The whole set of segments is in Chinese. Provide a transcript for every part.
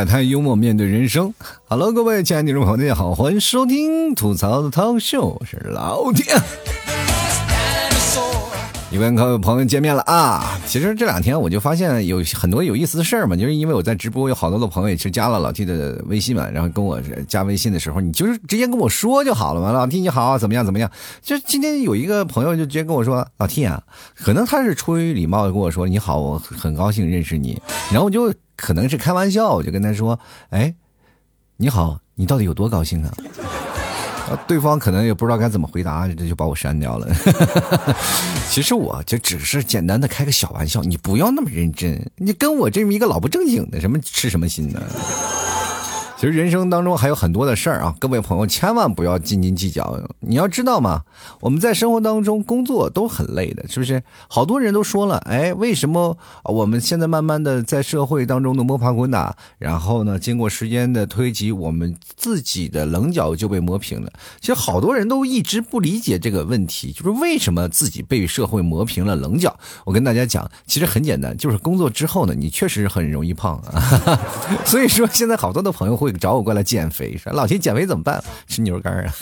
摆摊，幽默面对人生。Hello，各位亲爱的听众朋友，大家好，欢迎收听吐槽的涛秀，我是老铁。又跟各位朋友见面了啊！其实这两天我就发现有很多有意思的事儿嘛，就是因为我在直播，有好多的朋友也是加了老 T 的微信嘛，然后跟我加微信的时候，你就是直接跟我说就好了嘛。老 T 你好，怎么样怎么样？就今天有一个朋友就直接跟我说，老 T 啊，可能他是出于礼貌的跟我说你好，我很高兴认识你，然后我就可能是开玩笑，我就跟他说，哎，你好，你到底有多高兴啊？对方可能也不知道该怎么回答，这就把我删掉了。其实我就只是简单的开个小玩笑，你不要那么认真。你跟我这么一个老不正经的，什么吃什么心呢？其实人生当中还有很多的事儿啊，各位朋友千万不要斤斤计较。你要知道嘛，我们在生活当中工作都很累的，是不是？好多人都说了，哎，为什么我们现在慢慢的在社会当中的摸爬滚打，然后呢，经过时间的推挤，我们自己的棱角就被磨平了？其实好多人都一直不理解这个问题，就是为什么自己被社会磨平了棱角？我跟大家讲，其实很简单，就是工作之后呢，你确实很容易胖啊。所以说，现在好多的朋友会。找我过来减肥，说老秦减肥怎么办？吃牛肉干啊，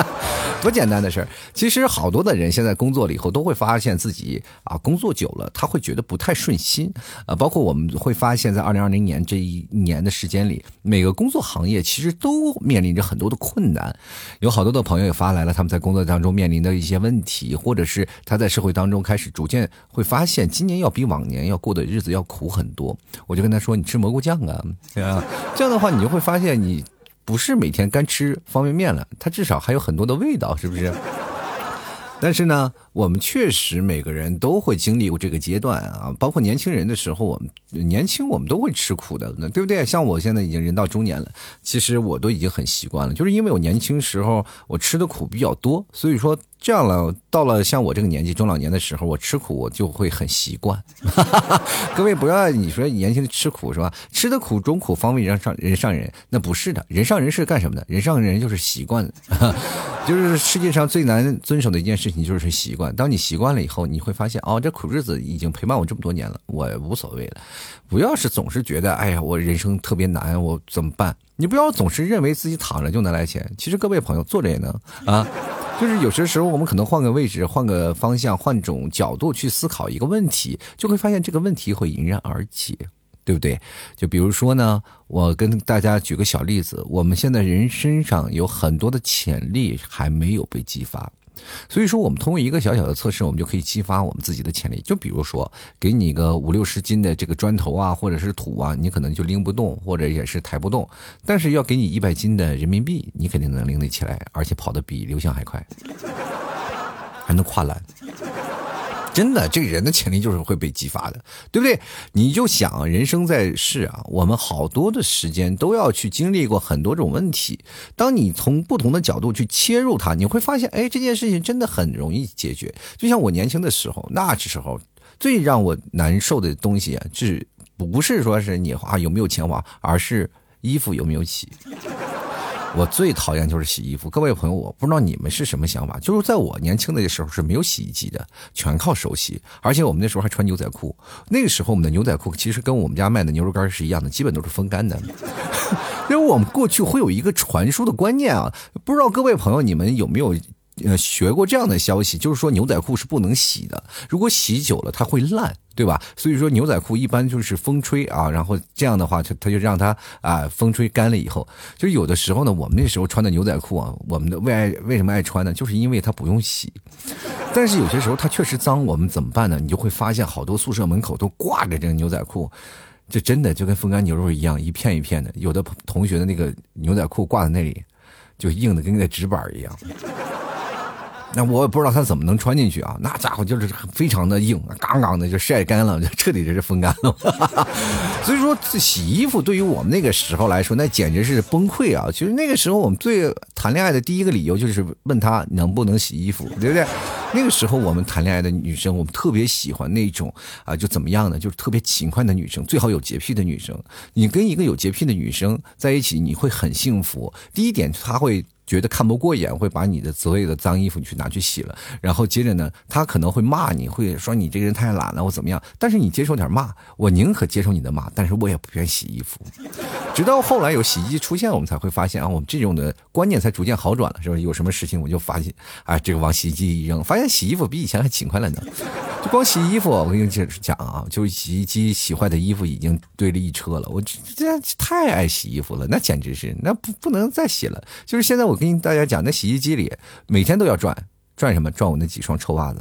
多简单的事儿。其实好多的人现在工作了以后，都会发现自己啊，工作久了，他会觉得不太顺心啊。包括我们会发现，在二零二零年这一年的时间里，每个工作行业其实都面临着很多的困难。有好多的朋友也发来了他们在工作当中面临的一些问题，或者是他在社会当中开始逐渐会发现，今年要比往年要过的日子要苦很多。我就跟他说：“你吃蘑菇酱啊，啊，这样的话你就会发。”发现你不是每天干吃方便面了，它至少还有很多的味道，是不是？但是呢，我们确实每个人都会经历过这个阶段啊，包括年轻人的时候，我们年轻我们都会吃苦的，对不对？像我现在已经人到中年了，其实我都已经很习惯了，就是因为我年轻时候我吃的苦比较多，所以说。这样了，到了像我这个年纪中老年的时候，我吃苦我就会很习惯。各位不要你说年轻的吃苦是吧？吃的苦中苦方为人上人上人，那不是的，人上人是干什么的？人上人就是习惯，就是世界上最难遵守的一件事情就是习惯。当你习惯了以后，你会发现哦，这苦日子已经陪伴我这么多年了，我无所谓了。不要是总是觉得哎呀，我人生特别难，我怎么办？你不要总是认为自己躺着就能来钱，其实各位朋友坐着也能啊。就是有些时候，我们可能换个位置、换个方向、换种角度去思考一个问题，就会发现这个问题会迎刃而解，对不对？就比如说呢，我跟大家举个小例子，我们现在人身上有很多的潜力还没有被激发。所以说，我们通过一个小小的测试，我们就可以激发我们自己的潜力。就比如说，给你个五六十斤的这个砖头啊，或者是土啊，你可能就拎不动，或者也是抬不动。但是要给你一百斤的人民币，你肯定能拎得起来，而且跑得比刘翔还快，还能跨栏。真的，这个人的潜力就是会被激发的，对不对？你就想，人生在世啊，我们好多的时间都要去经历过很多种问题。当你从不同的角度去切入它，你会发现，哎，这件事情真的很容易解决。就像我年轻的时候，那时候最让我难受的东西啊，是不是说是你花有没有钱花，而是衣服有没有洗。我最讨厌就是洗衣服，各位朋友，我不知道你们是什么想法。就是在我年轻的时候是没有洗衣机的，全靠手洗，而且我们那时候还穿牛仔裤。那个时候我们的牛仔裤其实跟我们家卖的牛肉干是一样的，基本都是风干的。因为我们过去会有一个传输的观念啊，不知道各位朋友你们有没有？呃，学过这样的消息，就是说牛仔裤是不能洗的，如果洗久了它会烂，对吧？所以说牛仔裤一般就是风吹啊，然后这样的话，它它就让它啊风吹干了以后，就有的时候呢，我们那时候穿的牛仔裤啊，我们的为爱为什么爱穿呢？就是因为它不用洗，但是有些时候它确实脏，我们怎么办呢？你就会发现好多宿舍门口都挂着这个牛仔裤，这真的就跟风干牛肉一样，一片一片的。有的同学的那个牛仔裤挂在那里，就硬的跟那纸板一样。那我也不知道他怎么能穿进去啊！那家伙就是非常的硬，杠杠的就晒干了，就彻底就是风干了。所以说，洗衣服对于我们那个时候来说，那简直是崩溃啊！其实那个时候我们最谈恋爱的第一个理由就是问他能不能洗衣服，对不对？那个时候我们谈恋爱的女生，我们特别喜欢那种啊，就怎么样呢？就是特别勤快的女生，最好有洁癖的女生。你跟一个有洁癖的女生在一起，你会很幸福。第一点，她会。觉得看不过眼，会把你的所有的脏衣服你去拿去洗了，然后接着呢，他可能会骂你，会说你这个人太懒了，或怎么样。但是你接受点骂，我宁可接受你的骂，但是我也不愿洗衣服。直到后来有洗衣机出现，我们才会发现啊，我们这种的观念才逐渐好转了，是吧？有什么事情我就发现，啊，这个往洗衣机一扔，发现洗衣服比以前还勤快了呢。就光洗衣服，我跟你讲啊，就洗衣机洗坏的衣服已经堆了一车了。我这太爱洗衣服了，那简直是那不不能再洗了。就是现在我。跟大家讲，那洗衣机里每天都要转转什么？转我那几双臭袜子。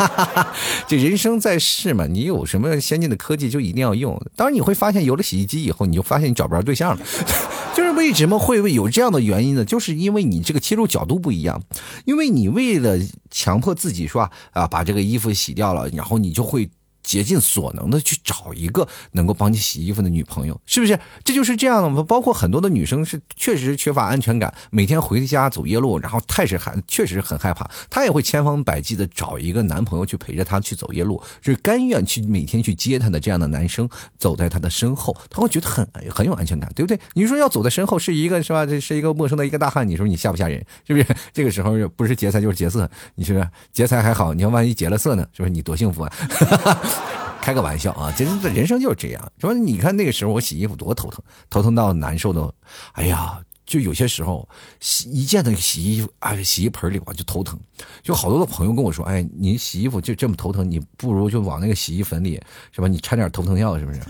这人生在世嘛，你有什么先进的科技就一定要用。当然你会发现，有了洗衣机以后，你就发现你找不着对象了。就是为什么会有这样的原因呢？就是因为你这个切入角度不一样，因为你为了强迫自己说啊，把这个衣服洗掉了，然后你就会。竭尽所能的去找一个能够帮你洗衣服的女朋友，是不是？这就是这样的吗？包括很多的女生是确实缺乏安全感，每天回家走夜路，然后太是害，确实很害怕。她也会千方百计的找一个男朋友去陪着她去走夜路，是甘愿去每天去接她的这样的男生走在她的身后，她会觉得很很有安全感，对不对？你说要走在身后是一个是吧？这是一个陌生的一个大汉，你说你吓不吓人？是不是？这个时候不是劫财就是劫色，你说劫财还好，你要万一劫了色呢？是不是？你多幸福啊！开个玩笑啊，真的人生就是这样。说你看那个时候我洗衣服多头疼，头疼到难受的，哎呀，就有些时候洗一见那洗衣服啊，洗衣盆里我就头疼。就好多的朋友跟我说，哎，你洗衣服就这么头疼，你不如就往那个洗衣粉里是吧？你掺点头疼药是不是？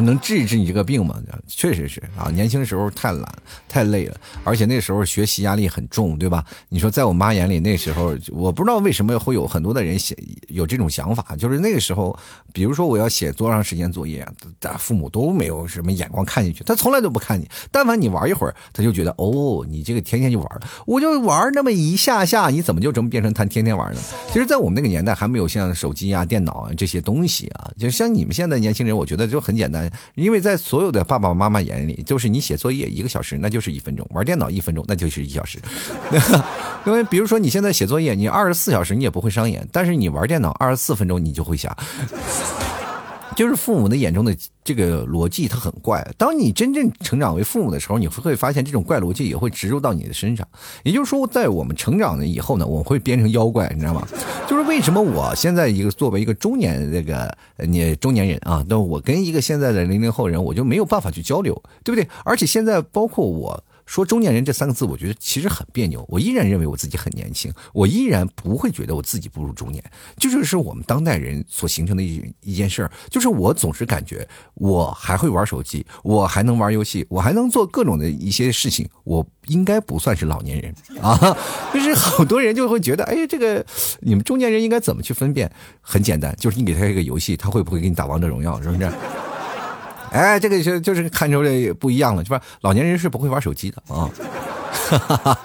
能治一治你这个病吗？确实是啊，年轻时候太懒太累了，而且那时候学习压力很重，对吧？你说在我妈眼里，那时候我不知道为什么会有很多的人写有这种想法，就是那个时候，比如说我要写多长时间作业，父母都没有什么眼光看进去，他从来都不看你。但凡你玩一会儿，他就觉得哦，你这个天天就玩，我就玩那么一下下，你怎么就这么变成他天天玩呢？其实，在我们那个年代，还没有像手机啊、电脑啊这些东西啊，就像你们现在年轻人，我觉得就很简单。因为在所有的爸爸妈妈眼里，就是你写作业一个小时，那就是一分钟；玩电脑一分钟，那就是一小时。因为比如说你现在写作业，你二十四小时你也不会伤眼，但是你玩电脑二十四分钟你就会瞎。就是父母的眼中的这个逻辑，它很怪。当你真正成长为父母的时候，你会发现这种怪逻辑也会植入到你的身上。也就是说，在我们成长了以后呢，我们会变成妖怪，你知道吗？就是为什么我现在一个作为一个中年这个你中年人啊，那我跟一个现在的零零后人，我就没有办法去交流，对不对？而且现在包括我。说中年人这三个字，我觉得其实很别扭。我依然认为我自己很年轻，我依然不会觉得我自己步入中年。这就是我们当代人所形成的一一件事儿，就是我总是感觉我还会玩手机，我还能玩游戏，我还能做各种的一些事情，我应该不算是老年人啊。就是好多人就会觉得，哎，这个你们中年人应该怎么去分辨？很简单，就是你给他一个游戏，他会不会给你打王者荣耀？是不是？哎，这个就就是看出来不一样了，是吧？老年人是不会玩手机的啊。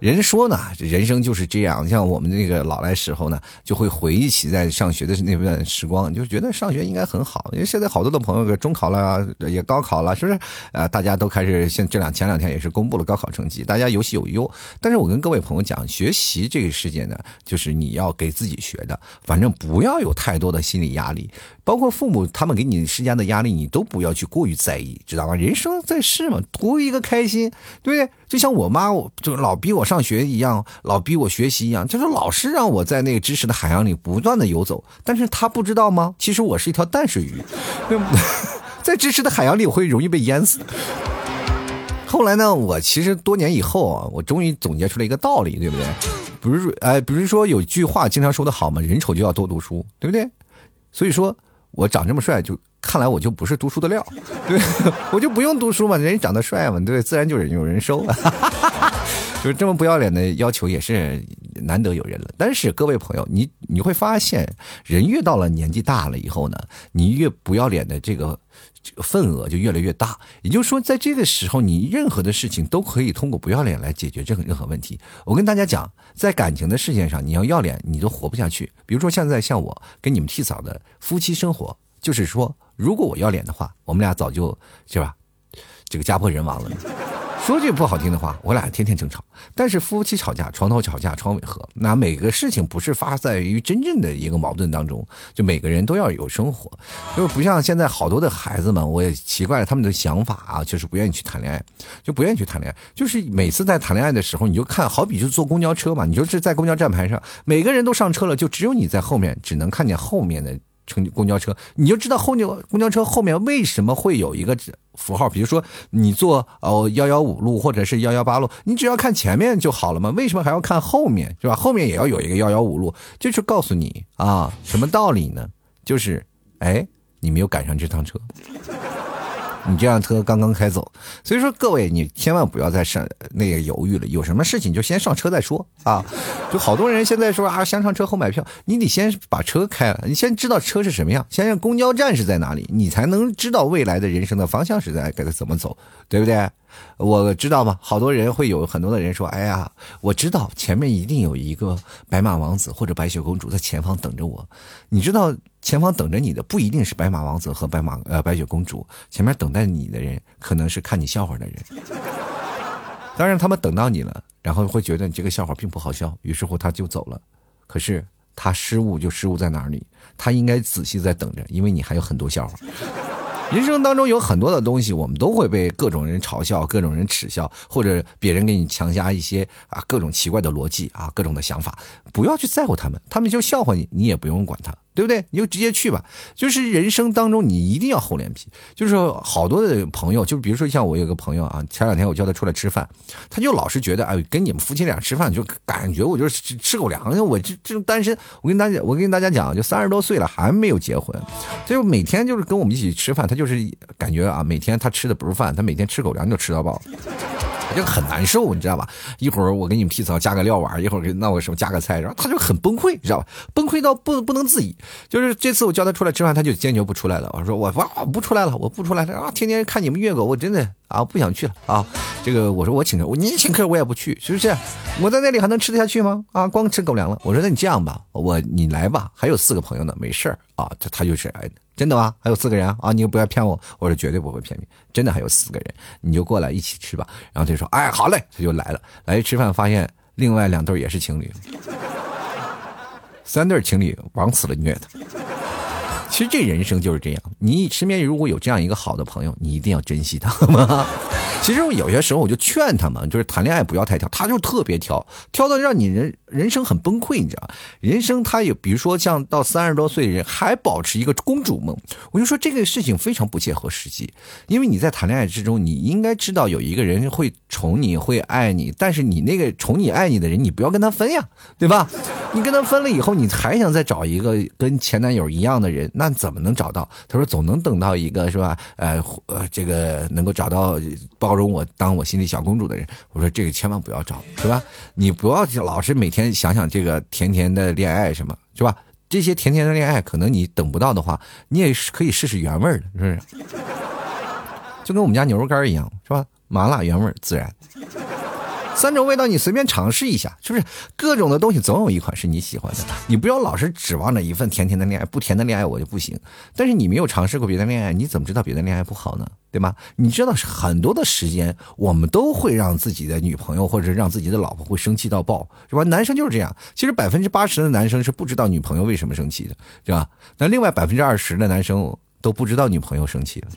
人说呢，人生就是这样。像我们那个老来时候呢，就会回忆起在上学的那段时光，就觉得上学应该很好。因为现在好多的朋友中考了，也高考了，是不是？啊，大家都开始像这两前两天也是公布了高考成绩，大家有喜有忧。但是我跟各位朋友讲，学习这个事件呢，就是你要给自己学的，反正不要有太多的心理压力。包括父母他们给你施加的压力，你都不要去过于在意，知道吗？人生在世嘛，图一个开心，对不对？就像我妈，我就老逼我上学一样，老逼我学习一样，就是老是让我在那个知识的海洋里不断的游走。但是她不知道吗？其实我是一条淡水鱼，在知识的海洋里我会容易被淹死。后来呢，我其实多年以后啊，我终于总结出了一个道理，对不对？不是说，哎，比如说有句话经常说的好嘛，人丑就要多读书，对不对？所以说。我长这么帅，就看来我就不是读书的料，对，我就不用读书嘛，人长得帅嘛，对，自然就有人收，就这么不要脸的要求也是难得有人了。但是各位朋友，你你会发现，人越到了年纪大了以后呢，你越不要脸的这个。份额就越来越大，也就是说，在这个时候，你任何的事情都可以通过不要脸来解决任何任何问题。我跟大家讲，在感情的事件上，你要要脸，你都活不下去。比如说，现在像我跟你们替嫂的夫妻生活，就是说，如果我要脸的话，我们俩早就是吧，这个家破人亡了。说句不好听的话，我俩天天争吵。但是夫妻吵架，床头吵架床尾和。那每个事情不是发在于真正的一个矛盾当中，就每个人都要有生活，就不像现在好多的孩子们，我也奇怪他们的想法啊，就是不愿意去谈恋爱，就不愿意去谈恋爱。就是每次在谈恋爱的时候，你就看好比就坐公交车嘛，你就是在公交站牌上，每个人都上车了，就只有你在后面，只能看见后面的。乘公交车，你就知道后牛公交车后面为什么会有一个符号？比如说你坐哦幺幺五路或者是幺幺八路，你只要看前面就好了嘛？为什么还要看后面？是吧？后面也要有一个幺幺五路，就是告诉你啊，什么道理呢？就是哎，你没有赶上这趟车。你这辆车刚刚开走，所以说各位，你千万不要再上那个犹豫了。有什么事情就先上车再说啊！就好多人现在说啊，先上车后买票，你得先把车开了，你先知道车是什么样，先让公交站是在哪里，你才能知道未来的人生的方向是在该怎么走，对不对？我知道吗？好多人会有很多的人说：“哎呀，我知道前面一定有一个白马王子或者白雪公主在前方等着我。”你知道前方等着你的不一定是白马王子和白马呃白雪公主，前面等待你的人可能是看你笑话的人。当然，他们等到你了，然后会觉得你这个笑话并不好笑，于是乎他就走了。可是他失误就失误在哪里？他应该仔细在等着，因为你还有很多笑话。人生当中有很多的东西，我们都会被各种人嘲笑、各种人耻笑，或者别人给你强加一些啊各种奇怪的逻辑啊各种的想法，不要去在乎他们，他们就笑话你，你也不用管他。对不对？你就直接去吧。就是人生当中，你一定要厚脸皮。就是好多的朋友，就比如说像我有个朋友啊，前两天我叫他出来吃饭，他就老是觉得，哎，跟你们夫妻俩吃饭，就感觉我就是吃狗粮。我这这种单身，我跟大家，我跟大家讲，就三十多岁了还没有结婚，就每天就是跟我们一起吃饭，他就是感觉啊，每天他吃的不是饭，他每天吃狗粮就吃到饱。他就很难受，你知道吧？一会儿我给你们披萨加个料碗，一会儿给闹个什么加个菜，然后他就很崩溃，你知道吧？崩溃到不不能自已。就是这次我叫他出来吃饭，他就坚决不出来了。我说我我不出来了，我不出来了啊！天天看你们虐狗，我真的啊不想去了啊！这个我说我请客，你请客我也不去，是不是？我在那里还能吃得下去吗？啊，光吃狗粮了。我说那你这样吧，我你来吧，还有四个朋友呢，没事儿啊。他他就是哎。真的吗？还有四个人啊！你不要骗我，我说绝对不会骗你，真的还有四个人，你就过来一起吃吧。然后他就说：“哎，好嘞。”他就来了，来吃饭，发现另外两对也是情侣，三对情侣往死了虐他。其实这人生就是这样，你身边如果有这样一个好的朋友，你一定要珍惜他，其实我有些时候我就劝他们，就是谈恋爱不要太挑，他就特别挑，挑的让你人人生很崩溃，你知道人生他有，比如说像到三十多岁人还保持一个公主梦，我就说这个事情非常不切合实际。因为你在谈恋爱之中，你应该知道有一个人会宠你，会爱你，但是你那个宠你爱你的人，你不要跟他分呀，对吧？你跟他分了以后，你还想再找一个跟前男友一样的人，那怎么能找到？他说总能等到一个是吧？呃呃，这个能够找到。包容我，当我心里小公主的人，我说这个千万不要找，是吧？你不要老是每天想想这个甜甜的恋爱什么，是吧？这些甜甜的恋爱，可能你等不到的话，你也可以试试原味的，是不是？就跟我们家牛肉干一样，是吧？麻辣原味自然。三种味道你随便尝试一下，是不是？各种的东西总有一款是你喜欢的。你不要老是指望着一份甜甜的恋爱，不甜的恋爱我就不行。但是你没有尝试过别的恋爱，你怎么知道别的恋爱不好呢？对吗？你知道很多的时间，我们都会让自己的女朋友或者让自己的老婆会生气到爆，是吧？男生就是这样。其实百分之八十的男生是不知道女朋友为什么生气的，是吧？那另外百分之二十的男生都不知道女朋友生气了。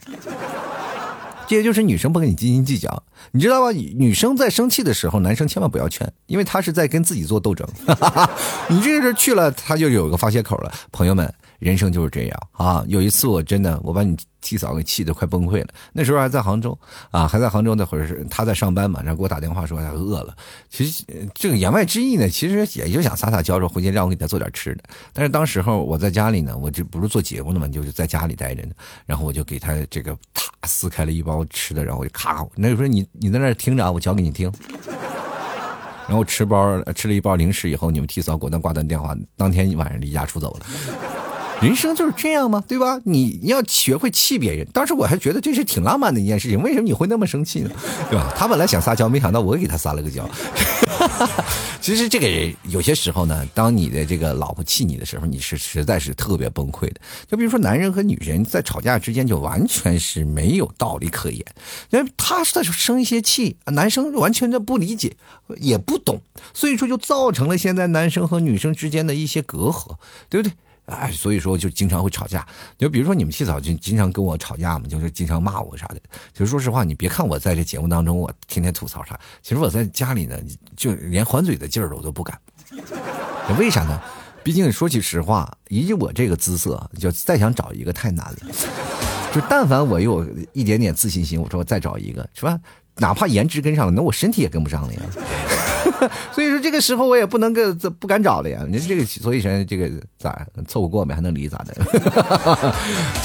这就是女生不跟你斤斤计较，你知道吗？女生在生气的时候，男生千万不要劝，因为他是在跟自己做斗争。哈哈哈你这是去了，他就有个发泄口了。朋友们，人生就是这样啊！有一次我真的，我把你。替嫂给气得快崩溃了，那时候还在杭州啊，还在杭州那会儿是他在上班嘛，然后给我打电话说他饿了。其实这个言外之意呢，其实也就想撒撒娇，说回去让我给他做点吃的。但是当时候我在家里呢，我这不是做节目的嘛，就是在家里待着呢，然后我就给他这个啪撕开了一包吃的，然后我就咔，那时候你你在那听着啊，我讲给你听。然后吃包吃了一包零食以后，你们替嫂果断挂断电话，当天晚上离家出走了。人生就是这样吗？对吧？你要学会气别人。当时我还觉得这是挺浪漫的一件事情。为什么你会那么生气呢？对吧？他本来想撒娇，没想到我给他撒了个娇。其实这个人有些时候呢，当你的这个老婆气你的时候，你是实在是特别崩溃的。就比如说男人和女人在吵架之间，就完全是没有道理可言。因为他是在生一些气，男生完全的不理解，也不懂，所以说就造成了现在男生和女生之间的一些隔阂，对不对？哎，所以说就经常会吵架。就比如说你们七嫂就经常跟我吵架嘛，就是经常骂我啥的。其实说实话，你别看我在这节目当中我天天吐槽啥，其实我在家里呢，就连还嘴的劲儿我都不敢。为啥呢？毕竟说起实话，以我这个姿色，就再想找一个太难了。就但凡我有一点点自信心，我说我再找一个，是吧？哪怕颜值跟上了，那我身体也跟不上了呀。所以说这个时候我也不能个不敢找了呀。你这个所以说这个咋凑合过呗，还能离咋的？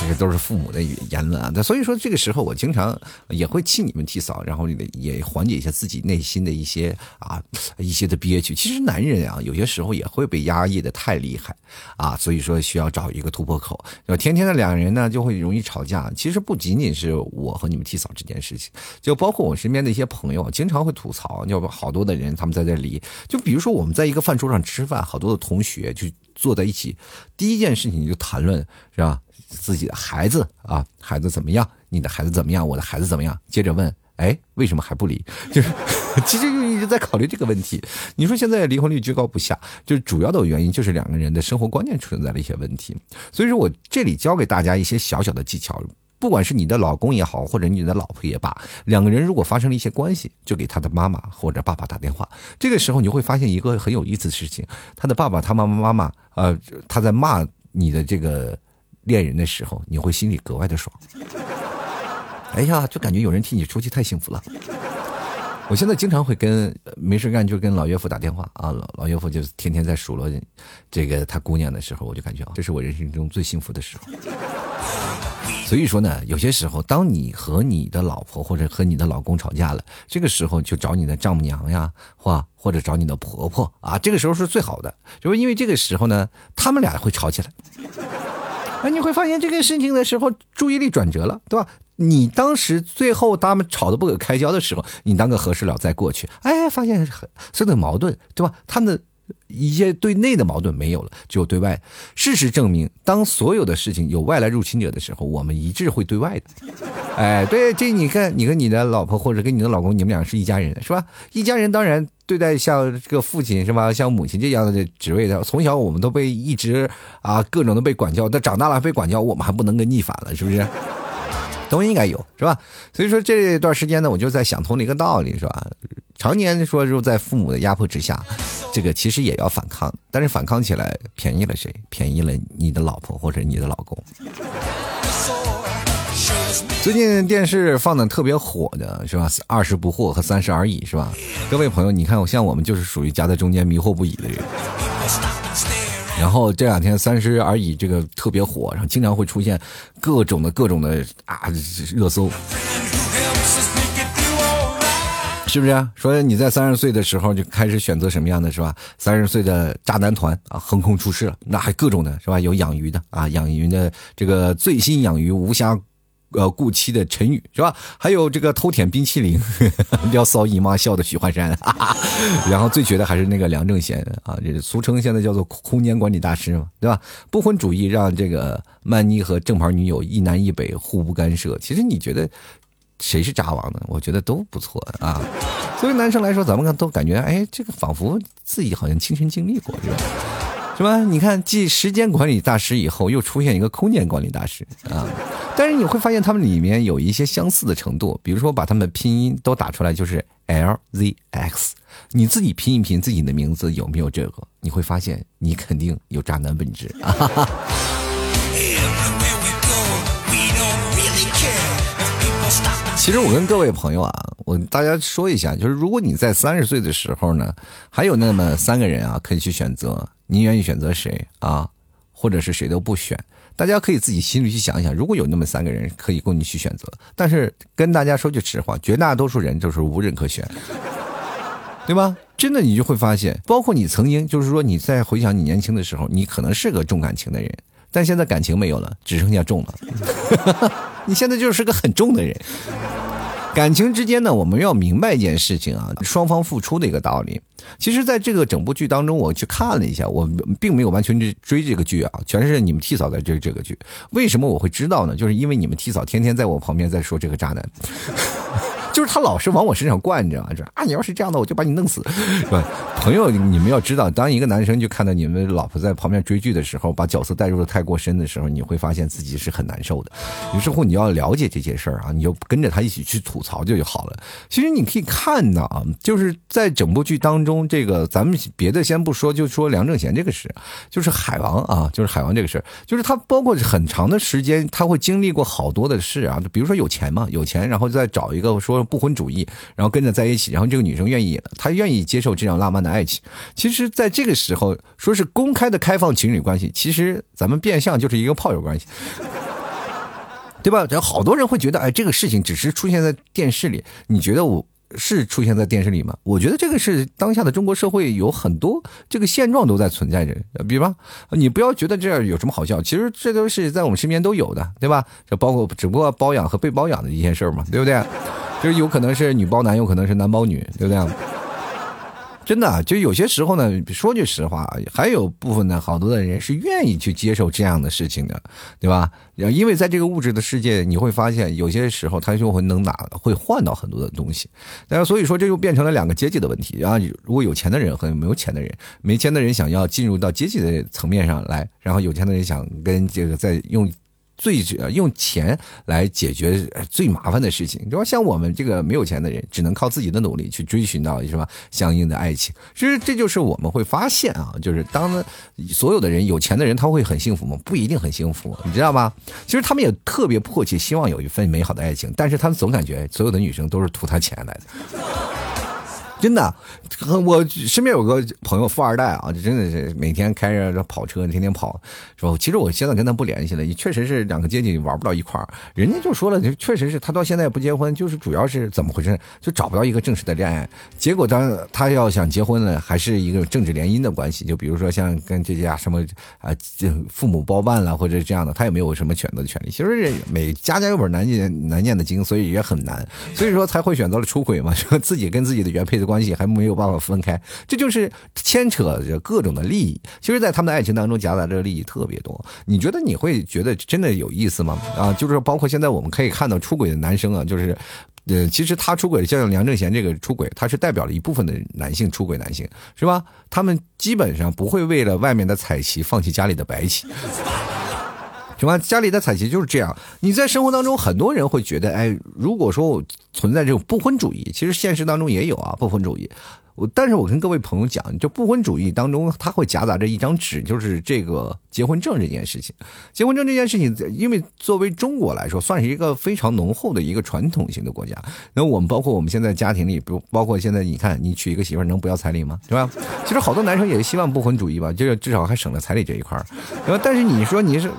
这个都是父母的言论啊。那所以说这个时候我经常也会替你们替嫂，然后也缓解一下自己内心的一些啊一些的憋屈。其实男人啊，有些时候也会被压抑的太厉害啊，所以说需要找一个突破口。天天的两人呢，就会容易吵架。其实不仅仅是我和你们替嫂这件事情，就包括我身边的一些朋友，经常会吐槽，就好多的人他们在。在离，就比如说我们在一个饭桌上吃饭，好多的同学就坐在一起，第一件事情就谈论是吧？自己的孩子啊，孩子怎么样？你的孩子怎么样？我的孩子怎么样？接着问，哎，为什么还不离？就是 其实就一直在考虑这个问题。你说现在离婚率居高不下，就是主要的原因就是两个人的生活观念存在了一些问题。所以说我这里教给大家一些小小的技巧。不管是你的老公也好，或者你的老婆也罢，两个人如果发生了一些关系，就给他的妈妈或者爸爸打电话。这个时候你会发现一个很有意思的事情：他的爸爸、他妈妈、妈妈，呃，他在骂你的这个恋人的时候，你会心里格外的爽。哎呀，就感觉有人替你出气，太幸福了。我现在经常会跟没事干就跟老岳父打电话啊，老岳父就天天在数落这个他姑娘的时候，我就感觉啊这是我人生中最幸福的时候。所以说呢，有些时候，当你和你的老婆或者和你的老公吵架了，这个时候就找你的丈母娘呀，或或者找你的婆婆啊，这个时候是最好的，就是因为这个时候呢，他们俩会吵起来。哎，你会发现这个事情的时候，注意力转折了，对吧？你当时最后他们吵得不可开交的时候，你当个和事佬再过去，哎，发现很这的矛盾，对吧？他们的。一些对内的矛盾没有了，只有对外。事实证明，当所有的事情有外来入侵者的时候，我们一致会对外的。哎，对，这你看，你跟你的老婆或者跟你的老公，你们俩是一家人，是吧？一家人当然对待像这个父亲是吧，像母亲这样的职位的，从小我们都被一直啊各种的被管教，但长大了被管教，我们还不能跟逆反了，是不是？都应该有，是吧？所以说这段时间呢，我就在想通了一个道理，是吧？常年说就在父母的压迫之下，这个其实也要反抗，但是反抗起来便宜了谁？便宜了你的老婆或者你的老公。最近电视放的特别火的是吧？二十不惑和三十而已是吧？各位朋友，你看，像我们就是属于夹在中间迷惑不已的人。然后这两天三十而已这个特别火，然后经常会出现各种的各种的啊热搜。是不是啊说你在三十岁的时候就开始选择什么样的是吧？三十岁的渣男团啊，横空出世了，那还各种的是吧？有养鱼的啊，养鱼的这个最新养鱼无暇呃顾妻的陈宇是吧？还有这个偷舔冰淇淋 撩骚姨妈笑的许幻山，然后最绝的还是那个梁正贤啊，这俗称现在叫做空间管理大师嘛，对吧？不婚主义让这个曼妮和正牌女友一南一北互不干涉。其实你觉得？谁是渣王呢？我觉得都不错啊。作为男生来说，咱们都感觉，哎，这个仿佛自己好像亲身经历过，是吧？是吧？你看，继时间管理大师以后，又出现一个空间管理大师啊。但是你会发现，他们里面有一些相似的程度，比如说把他们拼音都打出来，就是 L Z X。你自己拼一拼自己的名字有没有这个？你会发现，你肯定有渣男本质啊。其实我跟各位朋友啊，我大家说一下，就是如果你在三十岁的时候呢，还有那么三个人啊，可以去选择，你愿意选择谁啊？或者是谁都不选？大家可以自己心里去想一想，如果有那么三个人可以供你去选择，但是跟大家说句实话，绝大多数人就是无人可选，对吧？真的，你就会发现，包括你曾经，就是说你在回想你年轻的时候，你可能是个重感情的人。但现在感情没有了，只剩下重了。你现在就是个很重的人。感情之间呢，我们要明白一件事情啊，双方付出的一个道理。其实，在这个整部剧当中，我去看了一下，我并没有完全追追这个剧啊，全是你们替嫂在追这个剧。为什么我会知道呢？就是因为你们替嫂天天在我旁边在说这个渣男。就是他老是往我身上灌，你知道吗？说啊，你要是这样的，我就把你弄死，是吧？朋友，你们要知道，当一个男生就看到你们老婆在旁边追剧的时候，把角色带入的太过深的时候，你会发现自己是很难受的。于是乎你要了解这件事儿啊，你就跟着他一起去吐槽就就好了。其实你可以看到啊，就是在整部剧当中，这个咱们别的先不说，就说梁正贤这个事，就是海王啊，就是海王这个事就是他包括很长的时间，他会经历过好多的事啊，比如说有钱嘛，有钱，然后再找一个说。不婚主义，然后跟着在一起，然后这个女生愿意，她愿意接受这样浪漫的爱情。其实，在这个时候，说是公开的开放情侣关系，其实咱们变相就是一个炮友关系，对吧？有好多人会觉得，哎，这个事情只是出现在电视里。你觉得我是出现在电视里吗？我觉得这个是当下的中国社会有很多这个现状都在存在着。比方，你不要觉得这样有什么好笑，其实这都是在我们身边都有的，对吧？这包括只不过包养和被包养的一件事嘛，对不对？就是有可能是女包男，有可能是男包女，对不对？真的，就有些时候呢，说句实话，还有部分呢，好多的人是愿意去接受这样的事情的，对吧？因为在这个物质的世界，你会发现有些时候他就会能拿，会换到很多的东西。但是所以说，这就变成了两个阶级的问题啊。如果有钱的人和没有钱的人，没钱的人想要进入到阶级的层面上来，然后有钱的人想跟这个在用。最用钱来解决最麻烦的事情，对吧？像我们这个没有钱的人，只能靠自己的努力去追寻到什么相应的爱情。其实这就是我们会发现啊，就是当所有的人有钱的人，他会很幸福吗？不一定很幸福，你知道吗？其实他们也特别迫切希望有一份美好的爱情，但是他们总感觉所有的女生都是图他钱来的。真的，我身边有个朋友富二代啊，就真的是每天开着跑车，天天跑，说？其实我现在跟他不联系了，也确实是两个阶级玩不到一块儿。人家就说了，确实是他到现在不结婚，就是主要是怎么回事？就找不到一个正式的恋爱。结果当他要想结婚了，还是一个政治联姻的关系。就比如说像跟这家什么啊，父母包办了或者这样的，他也没有什么选择的权利。其实每家家有本难念难念的经，所以也很难，所以说才会选择了出轨嘛，说自己跟自己的原配的。关关系还没有办法分开，这就是牵扯着各种的利益。其实，在他们的爱情当中夹杂着利益特别多。你觉得你会觉得真的有意思吗？啊，就是包括现在我们可以看到出轨的男生啊，就是，呃，其实他出轨，像梁正贤这个出轨，他是代表了一部分的男性出轨男性，是吧？他们基本上不会为了外面的彩旗放弃家里的白旗。什么？家里的彩旗就是这样。你在生活当中，很多人会觉得，哎，如果说我存在这种不婚主义，其实现实当中也有啊，不婚主义。我，但是我跟各位朋友讲，就不婚主义当中，它会夹杂着一张纸，就是这个结婚证这件事情。结婚证这件事情，因为作为中国来说，算是一个非常浓厚的一个传统型的国家。那我们包括我们现在家庭里，不包括现在，你看，你娶一个媳妇能不要彩礼吗？对吧？其实好多男生也希望不婚主义吧，就是至少还省了彩礼这一块儿。但是你说你是。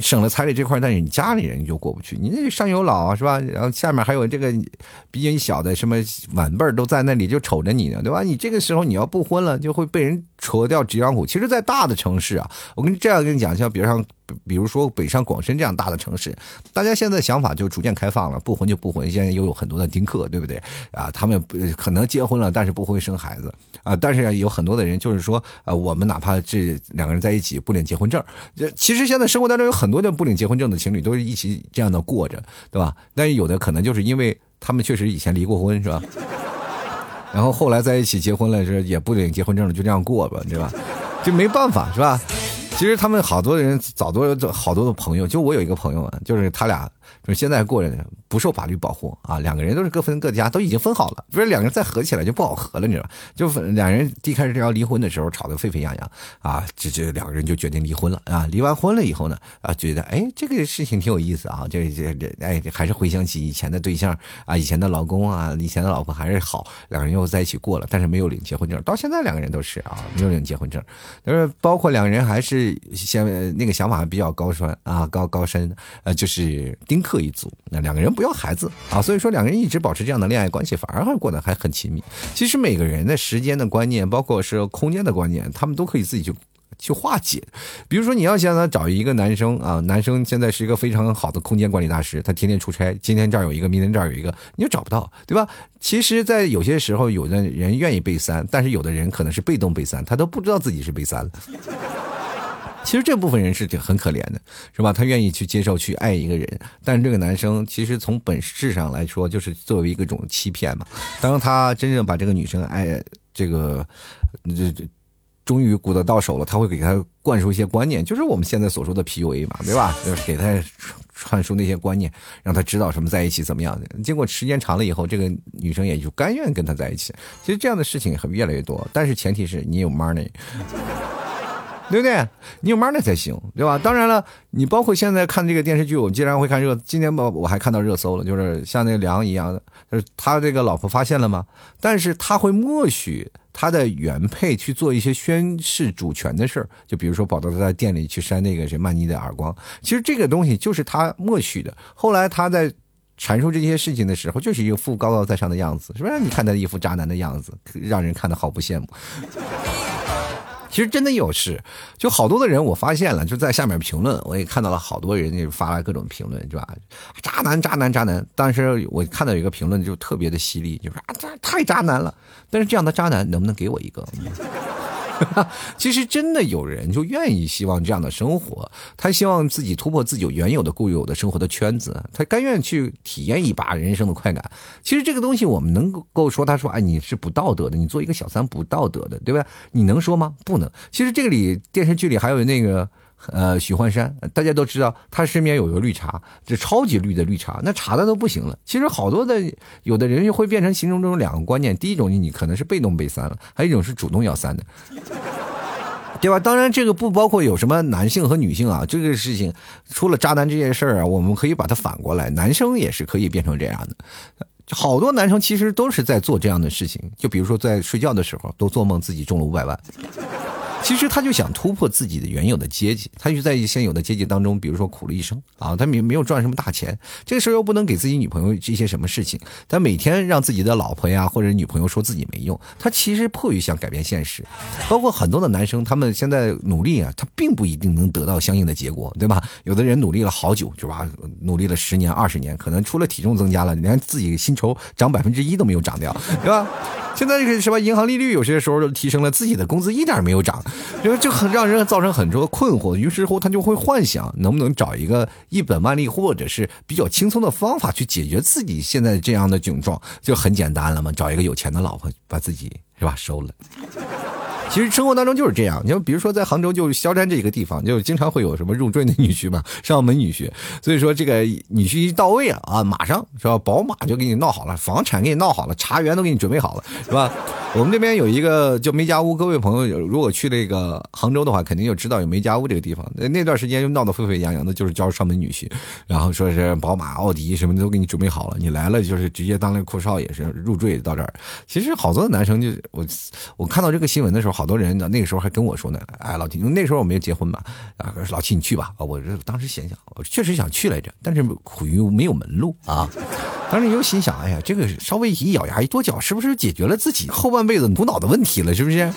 省了彩礼这块，但是你家里人就过不去。你那上有老，是吧？然后下面还有这个比你小的什么晚辈都在那里就瞅着你呢，对吧？你这个时候你要不婚了，就会被人戳掉脊梁骨。其实，在大的城市啊，我跟你这样跟你讲，像比如像。比如说北上广深这样大的城市，大家现在想法就逐渐开放了，不婚就不婚。现在又有很多的丁克，对不对啊？他们可能结婚了，但是不会生孩子啊。但是有很多的人就是说，啊，我们哪怕这两个人在一起不领结婚证，这其实现在生活当中有很多的不领结婚证的情侣都是一起这样的过着，对吧？但是有的可能就是因为他们确实以前离过婚，是吧？然后后来在一起结婚了，是也不领结婚证了，就这样过吧，对吧？就没办法，是吧？其实他们好多人早都有好多的朋友，就我有一个朋友啊，就是他俩。就现在过着呢不受法律保护啊，两个人都是各分各家，都已经分好了。不是两个人再合起来就不好合了，你知道吧？就两人一开始要离婚的时候吵得沸沸扬扬啊，这这两个人就决定离婚了啊。离完婚了以后呢，啊，觉得哎这个事情挺有意思啊，这这这哎还是回想起以前的对象啊，以前的老公啊，以前的老婆还是好，两个人又在一起过了，但是没有领结婚证，到现在两个人都是啊，没有领结婚证。但是包括两个人还是想那个想法比较高深啊，高高深，呃，就是丁克一组，那两个人不要孩子啊，所以说两个人一直保持这样的恋爱关系，反而还过得还很亲密。其实每个人的时间的观念，包括是空间的观念，他们都可以自己去去化解。比如说，你要想他找一个男生啊，男生现在是一个非常好的空间管理大师，他天天出差，今天这儿有一个，明天这儿有一个，你就找不到，对吧？其实，在有些时候，有的人愿意被删，但是有的人可能是被动被删，他都不知道自己是被删了。其实这部分人是挺很可怜的，是吧？他愿意去接受、去爱一个人，但是这个男生其实从本质上来说，就是作为一个种欺骗嘛。当他真正把这个女生爱这个，这这，终于鼓得到手了，他会给他灌输一些观念，就是我们现在所说的 PUA 嘛，对吧？就是给他传输那些观念，让他知道什么在一起怎么样的。经过时间长了以后，这个女生也就甘愿跟他在一起。其实这样的事情很越来越多，但是前提是你有 money。对不对？你有 money 才行，对吧？当然了，你包括现在看这个电视剧，我们经常会看热。今天我我还看到热搜了，就是像那个梁一样的，就是他这个老婆发现了吗？但是他会默许他的原配去做一些宣示主权的事儿，就比如说跑到他的店里去扇那个谁曼妮的耳光。其实这个东西就是他默许的。后来他在阐述这些事情的时候，就是一副高高在上的样子，是不是？你看他一副渣男的样子，让人看的好不羡慕。其实真的有事，就好多的人我发现了，就在下面评论，我也看到了好多人就发了各种评论，是吧？渣男，渣男，渣男。当时我看到有一个评论就特别的犀利，就说啊，这太渣男了。但是这样的渣男能不能给我一个？其实真的有人就愿意希望这样的生活，他希望自己突破自己原有的固有的生活的圈子，他甘愿去体验一把人生的快感。其实这个东西我们能够说，他说哎你是不道德的，你做一个小三不道德的，对吧？你能说吗？不能。其实这个里电视剧里还有那个。呃，许幻山，大家都知道他身边有个绿茶，这超级绿的绿茶，那茶的都不行了。其实好多的，有的人就会变成心中中两个观念：第一种，你可能是被动被三了；还有一种是主动要三的，对吧？当然，这个不包括有什么男性和女性啊。这个事情除了渣男这件事儿啊，我们可以把它反过来，男生也是可以变成这样的。好多男生其实都是在做这样的事情，就比如说在睡觉的时候，都做梦自己中了五百万。其实他就想突破自己的原有的阶级，他就在现有的阶级当中，比如说苦了一生啊，他没没有赚什么大钱，这个时候又不能给自己女朋友这些什么事情，他每天让自己的老婆呀或者女朋友说自己没用，他其实迫于想改变现实，包括很多的男生，他们现在努力啊，他并不一定能得到相应的结果，对吧？有的人努力了好久，是吧？努力了十年二十年，可能除了体重增加了，连自己薪酬涨百分之一都没有涨掉，对吧？现在这个什么银行利率有些时候都提升了，自己的工资一点没有涨。因为就很让人造成很多困惑，于是乎他就会幻想能不能找一个一本万利或者是比较轻松的方法去解决自己现在这样的窘状，就很简单了嘛，找一个有钱的老婆把自己是吧收了。其实生活当中就是这样，你就比如说在杭州就萧山这个地方，就经常会有什么入赘的女婿嘛，上门女婿。所以说这个女婿一到位啊啊，马上是吧，宝马就给你闹好了，房产给你闹好了，茶园都给你准备好了，是吧？我们这边有一个叫梅家坞，各位朋友如果去那个杭州的话，肯定就知道有梅家坞这个地方。那那段时间就闹得沸沸扬扬的，就是招上门女婿，然后说是宝马、奥迪什么都给你准备好了，你来了就是直接当那个阔少爷是入赘到这儿。其实好多男生就我我看到这个新闻的时候，好多人呢那个时候还跟我说呢，哎老 T，那时候我没有结婚嘛，啊老秦你去吧，我这当时想想，我确实想去来着，但是苦于没有门路啊。当时又心想，哎呀，这个稍微一咬牙一跺脚，是不是解决了自己后半辈子苦恼的问题了？是不是？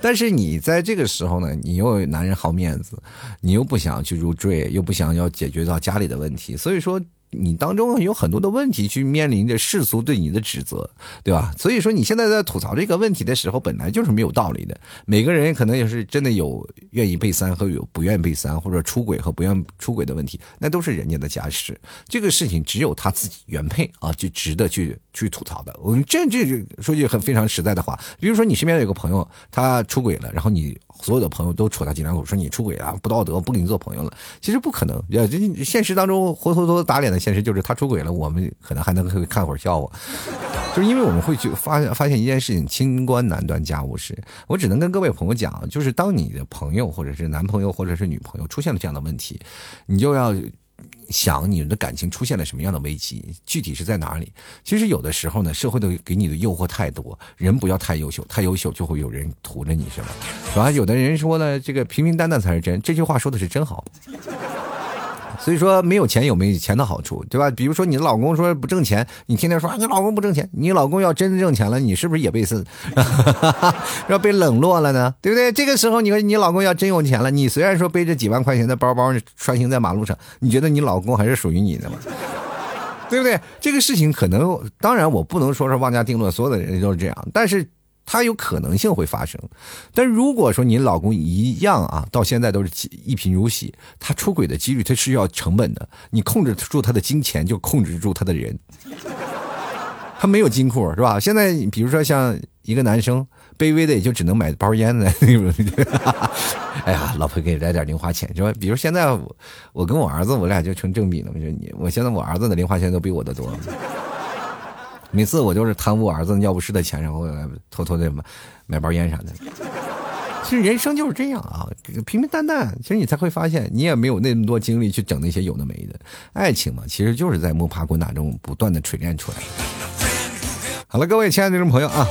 但是你在这个时候呢，你又男人好面子，你又不想去入赘，又不想要解决到家里的问题，所以说。你当中有很多的问题去面临着世俗对你的指责，对吧？所以说你现在在吐槽这个问题的时候，本来就是没有道理的。每个人可能也是真的有愿意被三和有不愿意被三，或者出轨和不愿出轨的问题，那都是人家的家事。这个事情只有他自己原配啊，就值得去去吐槽的。我们这这说句很非常实在的话，比如说你身边有个朋友他出轨了，然后你。所有的朋友都戳他脊梁骨，说你出轨了，不道德，不跟你做朋友了。其实不可能，这现实当中活脱脱打脸的现实就是他出轨了，我们可能还能看会儿笑话，就是因为我们会去发发现一件事情：清官难断家务事。我只能跟各位朋友讲，就是当你的朋友或者是男朋友或者是女朋友出现了这样的问题，你就要。想你们的感情出现了什么样的危机？具体是在哪里？其实有的时候呢，社会的给你的诱惑太多，人不要太优秀，太优秀就会有人图着你，是吧？然后有的人说呢，这个平平淡淡才是真，这句话说的是真好。所以说，没有钱有没有钱的好处，对吧？比如说你老公说不挣钱，你天天说你老公不挣钱，你老公要真挣钱了，你是不是也被 是要被冷落了呢？对不对？这个时候，你说你老公要真有钱了，你虽然说背着几万块钱的包包穿行在马路上，你觉得你老公还是属于你的吗？对不对？这个事情可能，当然我不能说是妄加定论，所有的人都是这样，但是它有可能性会发生。但如果说你老公一样啊，到现在都是一贫如洗，他出轨的几率他是要成本的，你控制住他的金钱，就控制住他的人。他没有金库是吧？现在比如说像一个男生。卑微的也就只能买包烟了。哎呀，老婆给你来点零花钱是吧？比如现在我我跟我儿子，我俩就成正比了。我说你，我现在我儿子的零花钱都比我的多。每次我就是贪污儿子尿不湿的钱，然后偷偷的买买包烟啥的。其实人生就是这样啊，平平淡淡，其实你才会发现，你也没有那么多精力去整那些有的没的。爱情嘛，其实就是在摸爬滚打中不断的锤炼出来。好了，各位亲爱的听众朋友啊。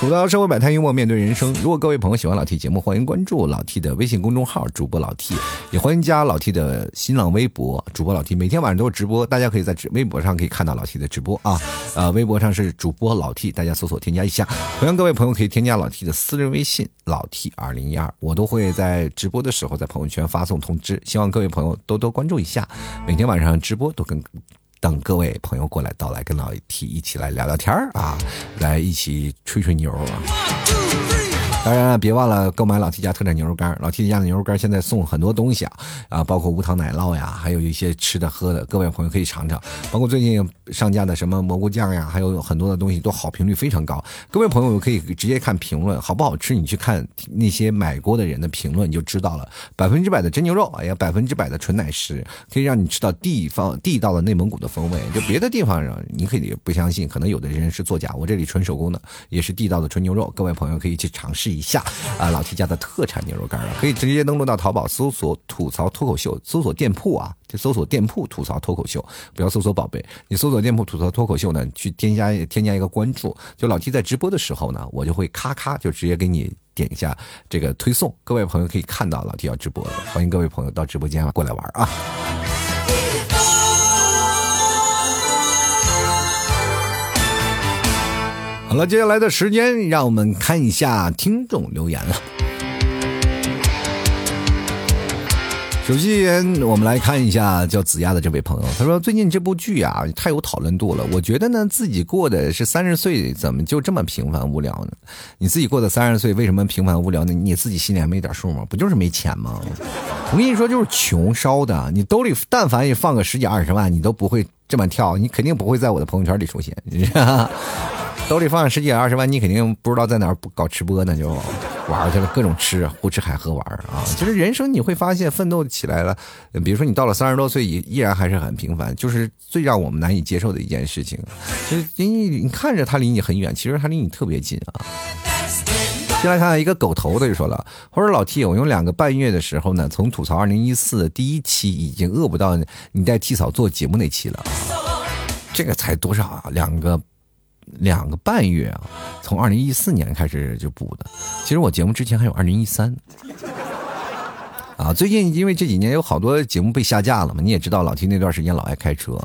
吐槽社会百态，幽默面对人生。如果各位朋友喜欢老 T 节目，欢迎关注老 T 的微信公众号“主播老 T”，也欢迎加老 T 的新浪微博“主播老 T”。每天晚上都有直播，大家可以在直微博上可以看到老 T 的直播啊。呃，微博上是主播老 T，大家搜索添加一下。同样，各位朋友可以添加老 T 的私人微信“老 T 二零一二”，我都会在直播的时候在朋友圈发送通知，希望各位朋友多多关注一下。每天晚上直播都跟。等各位朋友过来到来，跟老 T 一起来聊聊天啊，来一起吹吹牛。当然了，别忘了购买老 T 家特产牛肉干。老 T 家的牛肉干现在送很多东西啊，啊，包括无糖奶酪呀，还有一些吃的喝的，各位朋友可以尝尝。包括最近上架的什么蘑菇酱呀，还有很多的东西都好评率非常高。各位朋友可以直接看评论，好不好吃？你去看那些买过的人的评论，你就知道了。百分之百的真牛肉，哎呀，百分之百的纯奶食，可以让你吃到地方地道的内蒙古的风味。就别的地方上，你可以不相信，可能有的人是作假。我这里纯手工的，也是地道的纯牛肉。各位朋友可以去尝试。一下啊，老 T 家的特产牛肉干了，可以直接登录到淘宝搜索“吐槽脱口秀”，搜索店铺啊，就搜索店铺“吐槽脱口秀”，不要搜索宝贝，你搜索店铺“吐槽脱口秀”呢，去添加添加一个关注，就老 T 在直播的时候呢，我就会咔咔就直接给你点一下这个推送，各位朋友可以看到老 T 要直播了，欢迎各位朋友到直播间过来玩啊。好了，接下来的时间，让我们看一下听众留言了。首先，我们来看一下叫子亚的这位朋友，他说：“最近这部剧啊，太有讨论度了。我觉得呢，自己过的是三十岁，怎么就这么平凡无聊呢？你自己过的三十岁，为什么平凡无聊呢？你自己心里还没点数吗？不就是没钱吗？我跟你说，就是穷烧的。你兜里但凡也放个十几二十万，你都不会这么跳，你肯定不会在我的朋友圈里出现。”兜里放十几二十万，你肯定不知道在哪儿搞直播呢，就玩去了，各种吃，胡吃海喝玩啊！就是人生你会发现奋斗起来了，比如说你到了三十多岁，依依然还是很平凡，就是最让我们难以接受的一件事情。就是你你看着他离你很远，其实他离你特别近啊。先来看一个狗头的就说了，或者老 T，我用两个半月的时候呢，从吐槽二零一四第一期已经饿不到你带 T 嫂做节目那期了，这个才多少啊？两个。两个半月啊，从二零一四年开始就补的。其实我节目之前还有二零一三啊。最近因为这几年有好多节目被下架了嘛，你也知道老 T 那段时间老爱开车，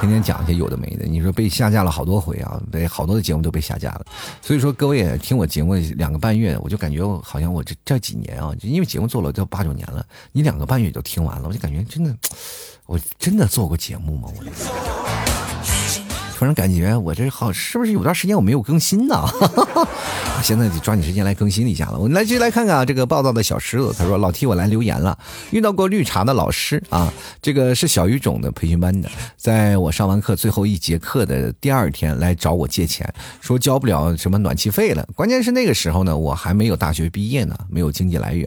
天天讲一些有的没的。你说被下架了好多回啊，被好多的节目都被下架了。所以说各位也听我节目两个半月，我就感觉好像我这这几年啊，就因为节目做了都八九年了，你两个半月就听完了，我就感觉真的，我真的做过节目吗？我。突然感觉我这好是不是有段时间我没有更新呢？现在得抓紧时间来更新一下了。我们来继续来看看啊，这个暴躁的小狮子，他说：“老替我来留言了。遇到过绿茶的老师啊，这个是小语种的培训班的，在我上完课最后一节课的第二天来找我借钱，说交不了什么暖气费了。关键是那个时候呢，我还没有大学毕业呢，没有经济来源，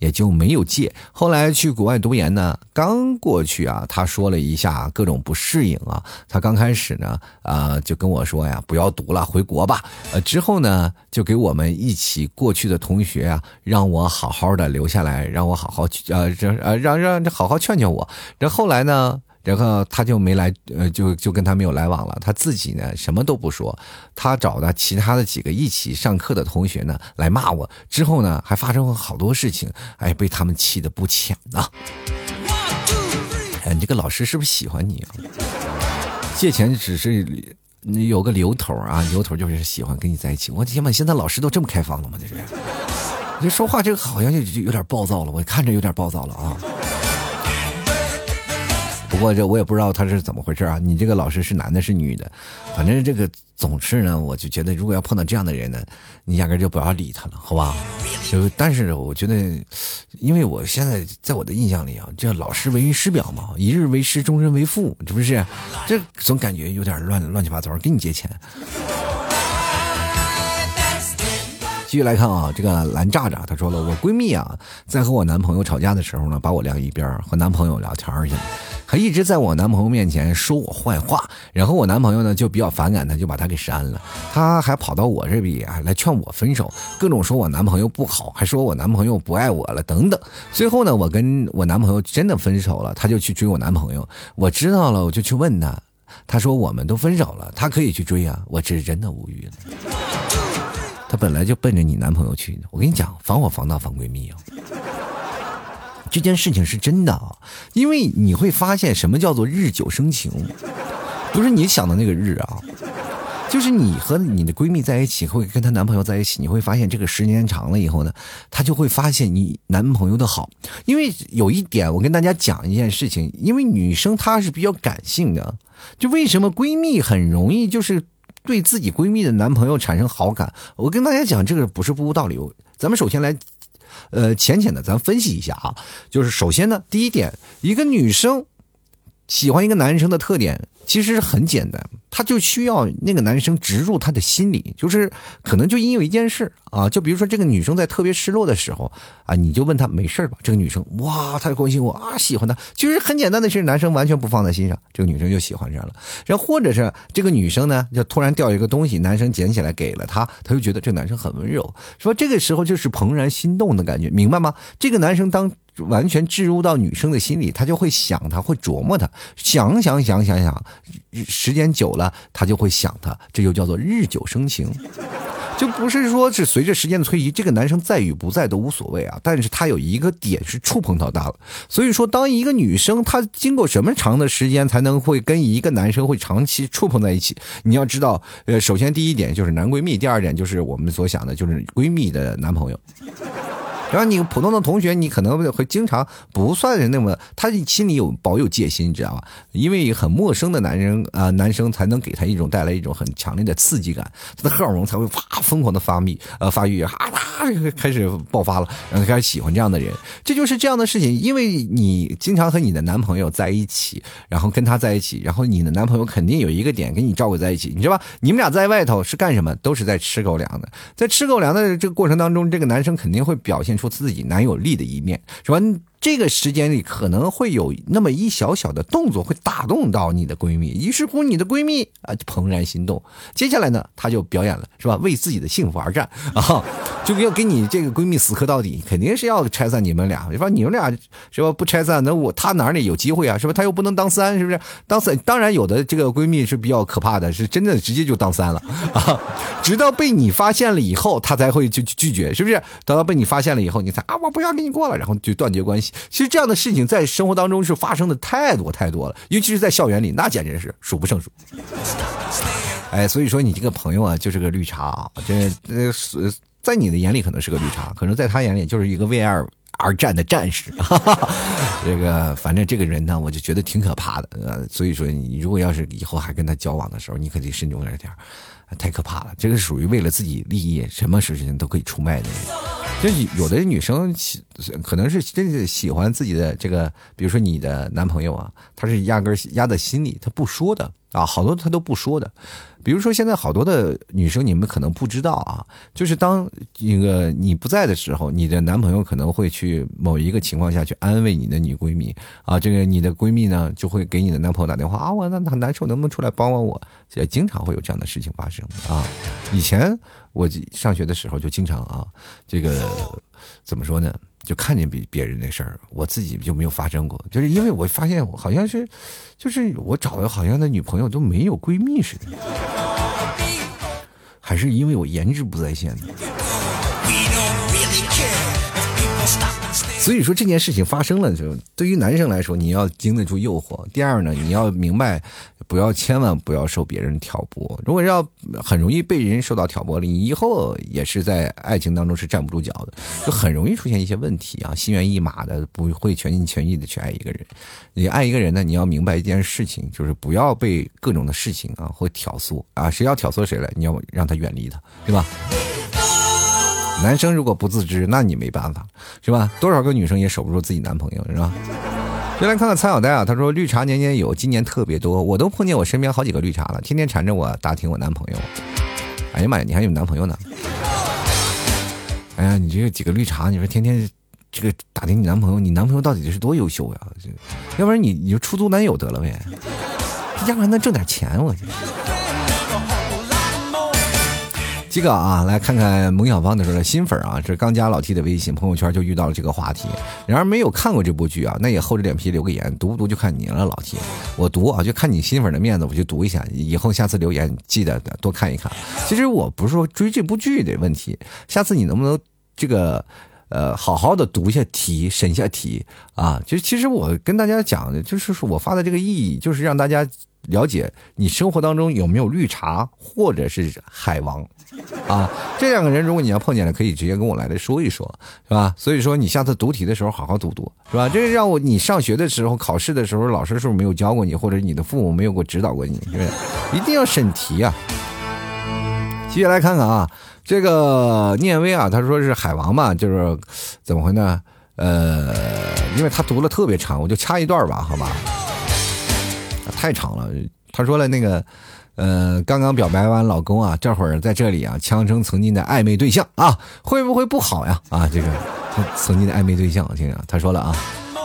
也就没有借。后来去国外读研呢，刚过去啊，他说了一下各种不适应啊，他刚开始呢。”啊，就跟我说呀，不要读了，回国吧。呃，之后呢，就给我们一起过去的同学啊，让我好好的留下来，让我好好去呃，这呃，让让这好好劝劝我。这后来呢，然后他就没来，呃，就就跟他没有来往了。他自己呢，什么都不说，他找的其他的几个一起上课的同学呢，来骂我。之后呢，还发生过好多事情，哎，被他们气得不浅呐。哎，你这个老师是不是喜欢你啊？借钱只是有个由头啊，由头就是喜欢跟你在一起。我天呐，现在老师都这么开放了吗？这是，这说话这个好像就有点暴躁了，我看着有点暴躁了啊。不过这我也不知道他是怎么回事啊！你这个老师是男的，是女的？反正这个总是呢，我就觉得如果要碰到这样的人呢，你压根就不要理他了，好吧？就但是我觉得，因为我现在在我的印象里啊，这老师为人师表嘛，一日为师，终身为父，是不是？这总感觉有点乱乱七八糟，给你借钱。继续来看啊，这个蓝炸炸他说了，我闺蜜啊，在和我男朋友吵架的时候呢，把我晾一边，和男朋友聊天去了。还一直在我男朋友面前说我坏话，然后我男朋友呢就比较反感他，就把他给删了。他还跑到我这边啊来劝我分手，各种说我男朋友不好，还说我男朋友不爱我了等等。最后呢，我跟我男朋友真的分手了，他就去追我男朋友。我知道了，我就去问他，他说我们都分手了，他可以去追啊。我这是真的无语了。她本来就奔着你男朋友去的，我跟你讲，防火防盗防闺蜜啊。这件事情是真的啊，因为你会发现什么叫做日久生情，不是你想的那个日啊，就是你和你的闺蜜在一起，会跟她男朋友在一起，你会发现这个时间长了以后呢，她就会发现你男朋友的好。因为有一点，我跟大家讲一件事情，因为女生她是比较感性的，就为什么闺蜜很容易就是对自己闺蜜的男朋友产生好感？我跟大家讲，这个不是不无道理。咱们首先来。呃，浅浅的，咱分析一下啊，就是首先呢，第一点，一个女生喜欢一个男生的特点。其实很简单，他就需要那个男生植入他的心里，就是可能就因为一件事啊，就比如说这个女生在特别失落的时候啊，你就问她没事吧？这个女生哇，她关心我啊，喜欢他，就是很简单的事，男生完全不放在心上，这个女生就喜欢上了。然后或者是这个女生呢，就突然掉一个东西，男生捡起来给了她，她就觉得这个男生很温柔，说这个时候就是怦然心动的感觉，明白吗？这个男生当。完全置入到女生的心里，她就会想，她会琢磨她，想想想想想，时间久了，她就会想他，这就叫做日久生情，就不是说是随着时间的推移，这个男生在与不在都无所谓啊，但是他有一个点是触碰到他了，所以说，当一个女生她经过什么长的时间才能会跟一个男生会长期触碰在一起？你要知道，呃，首先第一点就是男闺蜜，第二点就是我们所想的就是闺蜜的男朋友。然后你普通的同学，你可能会经常不算是那么，他心里有保有戒心，你知道吧？因为很陌生的男人啊，男生才能给他一种带来一种很强烈的刺激感，他的荷尔蒙才会哇疯狂的发密呃发育，啊开始爆发了，然后开始喜欢这样的人，这就是这样的事情。因为你经常和你的男朋友在一起，然后跟他在一起，然后你的男朋友肯定有一个点跟你照顾在一起，你知道吧？你们俩在外头是干什么？都是在吃狗粮的，在吃狗粮的这个过程当中，这个男生肯定会表现。说自己男友力的一面，是吧？这个时间里可能会有那么一小小的动作会打动到你的闺蜜，于是乎你的闺蜜啊怦然心动。接下来呢，她就表演了，是吧？为自己的幸福而战啊，就要跟你这个闺蜜死磕到底，肯定是要拆散你们俩，是吧？你们俩是吧？不拆散，那我她哪里有机会啊？是吧？她又不能当三，是不是？当三，当然有的这个闺蜜是比较可怕的，是真的直接就当三了啊，直到被你发现了以后，她才会就拒绝，是不是？等到被你发现了以后，你才啊，我不要跟你过了，然后就断绝关系。其实这样的事情在生活当中是发生的太多太多了，尤其是在校园里，那简直是数不胜数。哎，所以说你这个朋友啊，就是个绿茶啊，这呃，在你的眼里可能是个绿茶，可能在他眼里就是一个为爱而战的战士。这个反正这个人呢，我就觉得挺可怕的。呃，所以说你如果要是以后还跟他交往的时候，你可得慎重点点太可怕了。这个属于为了自己利益，什么事情都可以出卖的人。就有的女生喜，可能是真的喜欢自己的这个，比如说你的男朋友啊，他是压根压在心里，他不说的啊，好多他都不说的。比如说现在好多的女生，你们可能不知道啊，就是当一个你不在的时候，你的男朋友可能会去某一个情况下去安慰你的女闺蜜啊，这个你的闺蜜呢就会给你的男朋友打电话啊，我那很难受，能不能出来帮帮我？也经常会有这样的事情发生啊。以前。我上学的时候就经常啊，这个怎么说呢？就看见别别人那事儿，我自己就没有发生过，就是因为我发现好像是，就是我找的好像的女朋友都没有闺蜜似的，还是因为我颜值不在线呢？所以说这件事情发生了，就对于男生来说，你要经得住诱惑。第二呢，你要明白，不要千万不要受别人挑拨。如果要很容易被人受到挑拨了，你以后也是在爱情当中是站不住脚的，就很容易出现一些问题啊，心猿意马的，不会全心全意的去爱一个人。你爱一个人呢，你要明白一件事情，就是不要被各种的事情啊会挑唆啊，谁要挑唆谁了，你要让他远离他，对吧？男生如果不自知，那你没办法，是吧？多少个女生也守不住自己男朋友，是吧？就来看看蔡小呆啊，他说绿茶年年有，今年特别多，我都碰见我身边好几个绿茶了，天天缠着我打听我男朋友。哎呀妈呀，你还有男朋友呢？哎呀，你这几个绿茶，你说天天这个打听你男朋友，你男朋友到底是多优秀呀？要不然你你就出租男友得了呗，要不然能挣点钱我去。这个啊，来看看蒙小芳的说新粉啊，这刚加老 T 的微信朋友圈就遇到了这个话题。然而没有看过这部剧啊，那也厚着脸皮留个言，读不读就看你了，老 T。我读啊，就看你新粉的面子，我就读一下。以后下次留言记得多看一看。其实我不是说追这部剧的问题，下次你能不能这个呃好好的读一下题，审一下题啊？就其实我跟大家讲的，就是说我发的这个意义，就是让大家了解你生活当中有没有绿茶或者是海王。啊，这两个人，如果你要碰见了，可以直接跟我来的说一说，是吧？所以说你下次读题的时候好好读读，是吧？这是让我你上学的时候考试的时候，老师是不是没有教过你，或者你的父母没有过指导过你？是不是？一定要审题啊！接下来看看啊，这个念威啊，他说是海王嘛，就是怎么回呢？呃，因为他读了特别长，我就掐一段吧，好吧？太长了，他说了那个。呃，刚刚表白完老公啊，这会儿在这里啊，强称曾经的暧昧对象啊，会不会不好呀？啊，这个曾经的暧昧对象，听听他说了啊。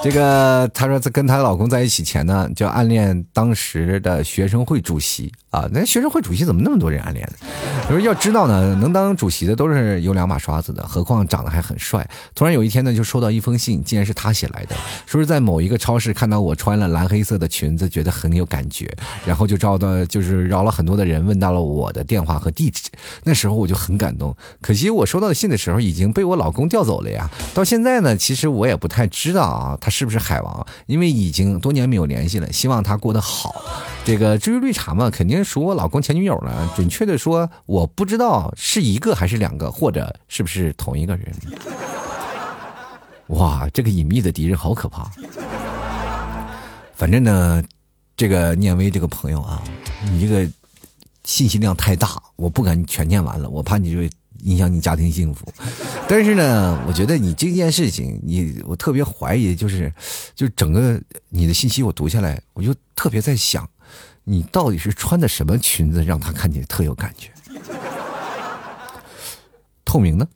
这个她说，在跟她老公在一起前呢，就暗恋当时的学生会主席啊。那学生会主席怎么那么多人暗恋呢？他说要知道呢，能当主席的都是有两把刷子的，何况长得还很帅。突然有一天呢，就收到一封信，竟然是他写来的，说是在某一个超市看到我穿了蓝黑色的裙子，觉得很有感觉，然后就找到，就是绕了很多的人问到了我的电话和地址。那时候我就很感动，可惜我收到信的时候已经被我老公调走了呀。到现在呢，其实我也不太知道啊，他。是不是海王？因为已经多年没有联系了，希望他过得好。这个至于绿茶嘛，肯定属我老公前女友了。准确的说，我不知道是一个还是两个，或者是不是同一个人。哇，这个隐秘的敌人好可怕。反正呢，这个念威这个朋友啊，你这个信息量太大，我不敢全念完了，我怕你就。影响你家庭幸福，但是呢，我觉得你这件事情，你我特别怀疑，就是，就整个你的信息我读下来，我就特别在想，你到底是穿的什么裙子让他看起来特有感觉？透明的？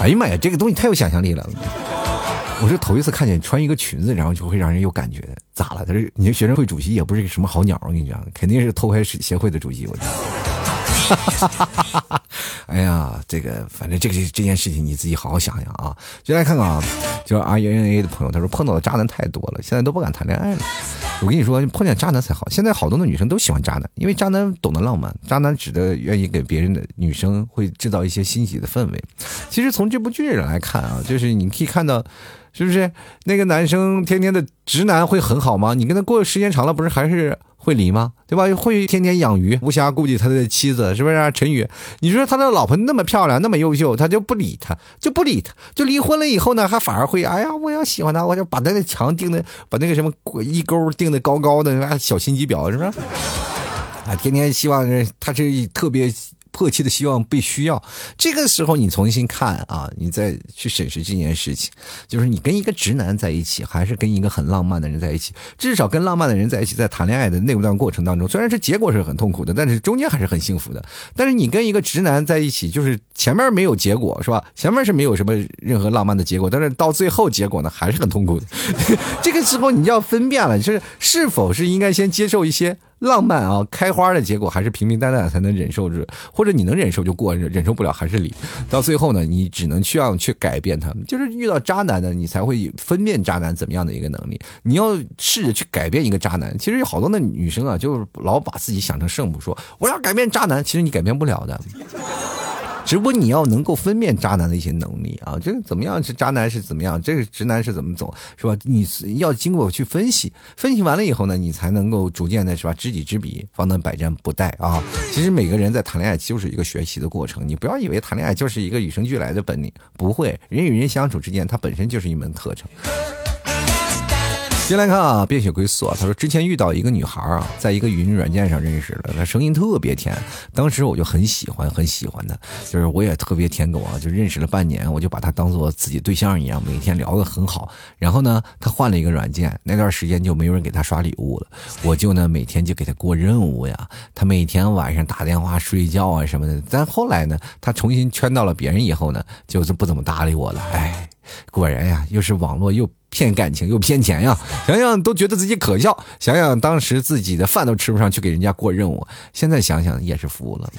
哎呀妈呀，这个东西太有想象力了！我是头一次看见穿一个裙子，然后就会让人有感觉，咋了？他是你这学生会主席也不是什么好鸟，我跟你讲，肯定是偷拍协会的主席，我觉得。哈 哎呀，这个反正这个这件事情你自己好好想想啊。就来看看啊，就是 R N A 的朋友，他说碰到的渣男太多了，现在都不敢谈恋爱了。我跟你说，碰见渣男才好。现在好多的女生都喜欢渣男，因为渣男懂得浪漫，渣男指的愿意给别人的女生会制造一些欣喜的氛围。其实从这部剧上来看啊，就是你可以看到，是不是那个男生天天的直男会很好吗？你跟他过时间长了，不是还是？会离吗？对吧？会天天养鱼，无暇顾及他的妻子，是不是？啊？陈宇，你说他的老婆那么漂亮，那么优秀，他就不理他，就不理他，就离婚了以后呢，还反而会，哎呀，我要喜欢他，我就把他的墙钉的，把那个什么一钩钉的高高的，小心机婊，是不是？啊，天天希望他是特别。迫切的希望被需要，这个时候你重新看啊，你再去审视这件事情，就是你跟一个直男在一起，还是跟一个很浪漫的人在一起？至少跟浪漫的人在一起，在谈恋爱的那段过程当中，虽然是结果是很痛苦的，但是中间还是很幸福的。但是你跟一个直男在一起，就是前面没有结果，是吧？前面是没有什么任何浪漫的结果，但是到最后结果呢，还是很痛苦的。这个时候你要分辨了，就是是否是应该先接受一些。浪漫啊，开花的结果还是平平淡淡才能忍受着，或者你能忍受就过，忍受不了还是离。到最后呢，你只能需要去改变他们。就是遇到渣男呢，你才会分辨渣男怎么样的一个能力。你要试着去改变一个渣男。其实有好多的女生啊，就是老把自己想成圣母，说我要改变渣男，其实你改变不了的。只不过你要能够分辨渣男的一些能力啊，这个怎么样是渣男是怎么样，这个直男是怎么走，是吧？你要经过去分析，分析完了以后呢，你才能够逐渐的是吧，知己知彼，方能百战不殆啊。其实每个人在谈恋爱就是一个学习的过程，你不要以为谈恋爱就是一个与生俱来的本领，不会，人与人相处之间，它本身就是一门课程。先来看啊，变血归宿，他说之前遇到一个女孩啊，在一个语音软件上认识的，她声音特别甜，当时我就很喜欢，很喜欢她，就是我也特别舔狗啊，就认识了半年，我就把她当做自己对象一样，每天聊得很好。然后呢，她换了一个软件，那段时间就没有人给她刷礼物了，我就呢每天就给她过任务呀，她每天晚上打电话睡觉啊什么的。但后来呢，她重新圈到了别人以后呢，就是不怎么搭理我了。哎，果然呀，又是网络又。骗感情又骗钱呀！想想都觉得自己可笑。想想当时自己的饭都吃不上去，给人家过任务。现在想想也是服了。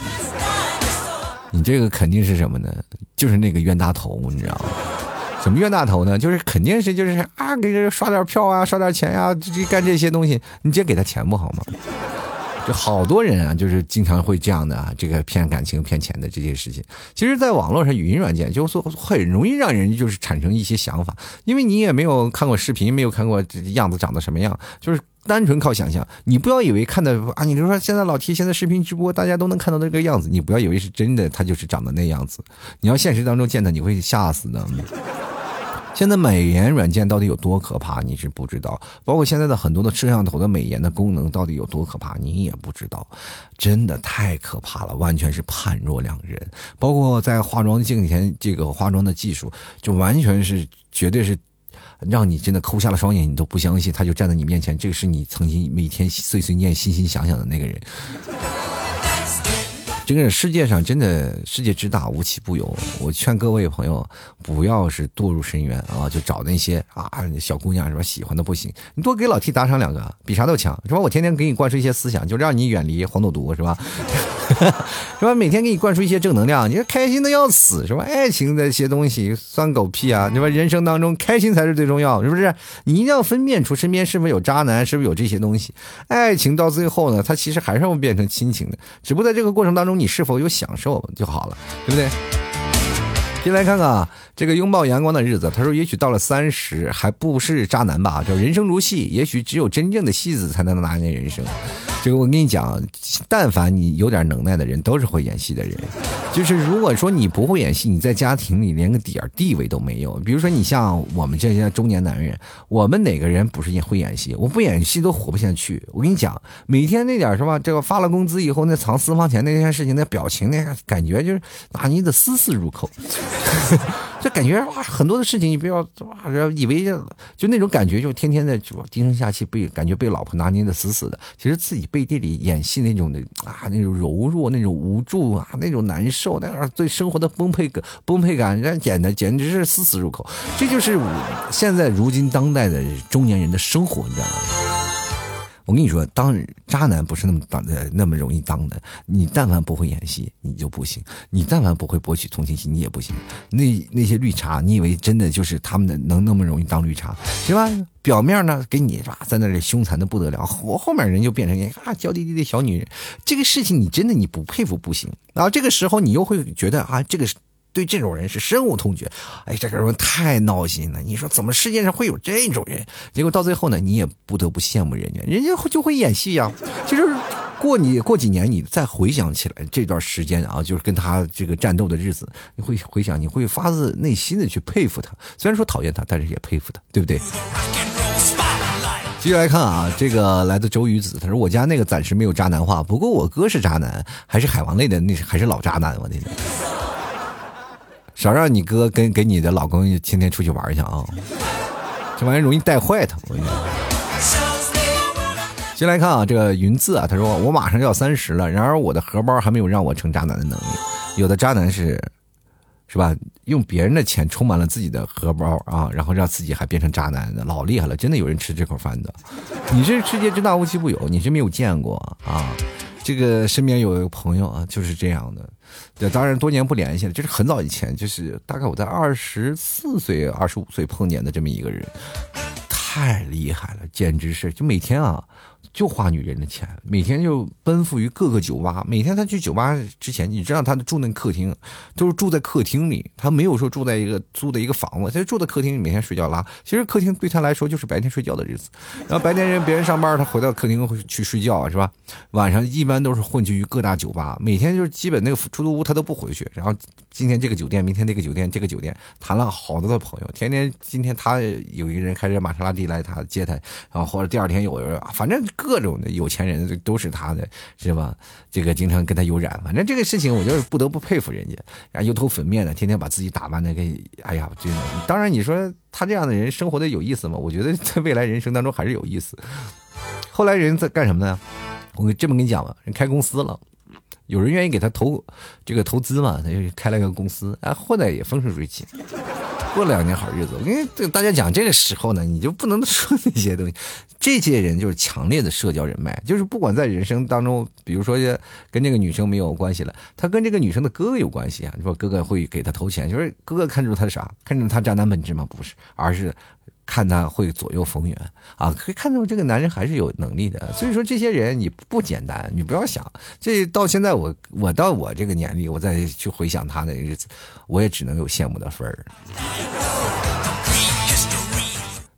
你这个肯定是什么呢？就是那个冤大头，你知道吗？什么冤大头呢？就是肯定是就是啊，给人刷点票啊，刷点钱呀，就干这些东西。你直接给他钱不好吗？好多人啊，就是经常会这样的啊，这个骗感情、骗钱的这些事情。其实，在网络上，语音软件就说很容易让人就是产生一些想法，因为你也没有看过视频，没有看过这样子长得什么样，就是单纯靠想象。你不要以为看的啊，你比如说现在老提现在视频直播，大家都能看到那个样子，你不要以为是真的，他就是长得那样子。你要现实当中见他，你会吓死的。现在美颜软件到底有多可怕，你是不知道。包括现在的很多的摄像头的美颜的功能到底有多可怕，你也不知道。真的太可怕了，完全是判若两人。包括在化妆镜前，这个化妆的技术，就完全是绝对是让你真的抠瞎了双眼，你都不相信，他就站在你面前，这个是你曾经每天碎碎念、心心想想的那个人。这个世界上真的世界之大无奇不有，我劝各位朋友不要是堕入深渊啊，就找那些啊小姑娘什么喜欢的不行，你多给老 T 打赏两个，比啥都强是吧？我天天给你灌输一些思想，就让你远离黄赌毒是吧？是吧？每天给你灌输一些正能量，你说开心的要死是吧？爱情这些东西算狗屁啊！对吧？人生当中开心才是最重要，是不是？你一定要分辨出身边是不是有渣男，是不是有这些东西。爱情到最后呢，它其实还是会变成亲情的，只不过在这个过程当中，你是否有享受就好了，对不对？进来看看啊，这个拥抱阳光的日子。他说：“也许到了三十还不是渣男吧？就人生如戏，也许只有真正的戏子才能拿捏人生。”这个我跟你讲，但凡你有点能耐的人，都是会演戏的人。就是如果说你不会演戏，你在家庭里连个点儿地位都没有。比如说你像我们这些中年男人，我们哪个人不是演会演戏？我不演戏都活不下去。我跟你讲，每天那点是吧？这个发了工资以后，那藏私房钱那件事情，那表情，那感觉就是啊，你得丝丝入扣。就感觉哇，很多的事情你不要哇，以为就那种感觉，就天天的就低声下气，被感觉被老婆拿捏的死死的。其实自己背地里演戏那种的啊，那种柔弱，那种无助啊，那种难受，那样对生活的崩溃感、崩溃感，人家演的简直是丝丝入口。这就是现在如今当代的中年人的生活，你知道吗？我跟你说，当渣男不是那么当的那么容易当的。你但凡不会演戏，你就不行；你但凡不会博取同情心，你也不行。那那些绿茶，你以为真的就是他们的能那么容易当绿茶，是吧？表面呢给你，在那里凶残的不得了，我后面人就变成一个啊娇滴滴的小女人。这个事情你真的你不佩服不行。然后这个时候你又会觉得啊，这个。对这种人是深恶痛绝，哎，这个人太闹心了。你说怎么世界上会有这种人？结果到最后呢，你也不得不羡慕人家，人家就会演戏呀。就是过你过几年，你再回想起来这段时间啊，就是跟他这个战斗的日子，你会回想，你会发自内心的去佩服他。虽然说讨厌他，但是也佩服他，对不对？继续来看啊，这个来自周雨子，他说我家那个暂时没有渣男化，不过我哥是渣男，还是海王类的，那还是老渣男，我天。少让你哥跟给你的老公天天出去玩去啊！这玩意容易带坏他。我跟你说。先来看啊，这个云字啊，他说我马上要三十了，然而我的荷包还没有让我成渣男的能力。有的渣男是，是吧？用别人的钱充满了自己的荷包啊，然后让自己还变成渣男的，老厉害了！真的有人吃这口饭的。你这世界之大无奇不有，你是没有见过啊。这个身边有一个朋友啊，就是这样的。对，当然多年不联系了，这是很早以前，就是大概我在二十四岁、二十五岁碰见的这么一个人，太厉害了，简直是就每天啊，就花女人的钱，每天就奔赴于各个酒吧。每天他去酒吧之前，你知道他住那客厅，都是住在客厅里，他没有说住在一个租的一个房子，他就住在客厅里，每天睡觉拉。其实客厅对他来说就是白天睡觉的日子，然后白天人别人上班，他回到客厅去睡觉，是吧？晚上一般都是混迹于各大酒吧，每天就是基本那个出租屋他都不回去。然后今天这个酒店，明天那个酒店，这个酒店谈了好多的朋友，天天今天他有一个人开着玛莎拉蒂来他接他，然后或者第二天有人，反正各种的有钱人都是他的，是吧？这个经常跟他有染，反正这个事情我就是不得不佩服人家，然后油头粉面的，天天把自己打扮的跟，哎呀，真的。当然你说他这样的人生活的有意思吗？我觉得在未来人生当中还是有意思。后来人在干什么呢？我这么跟你讲吧，人开公司了，有人愿意给他投这个投资嘛，他就开了个公司，啊，后来也风生水起。过了两年好日子，我跟大家讲，这个时候呢，你就不能说那些东西。这些人就是强烈的社交人脉，就是不管在人生当中，比如说跟这个女生没有关系了，他跟这个女生的哥哥有关系啊。你说哥哥会给他投钱，就是哥哥看中他啥？看中他渣男本质吗？不是，而是。看他会左右逢源啊，可以看出这个男人还是有能力的。所以说，这些人你不简单，你不要想。这到现在我我到我这个年龄，我再去回想他的日子，我也只能有羡慕的份儿。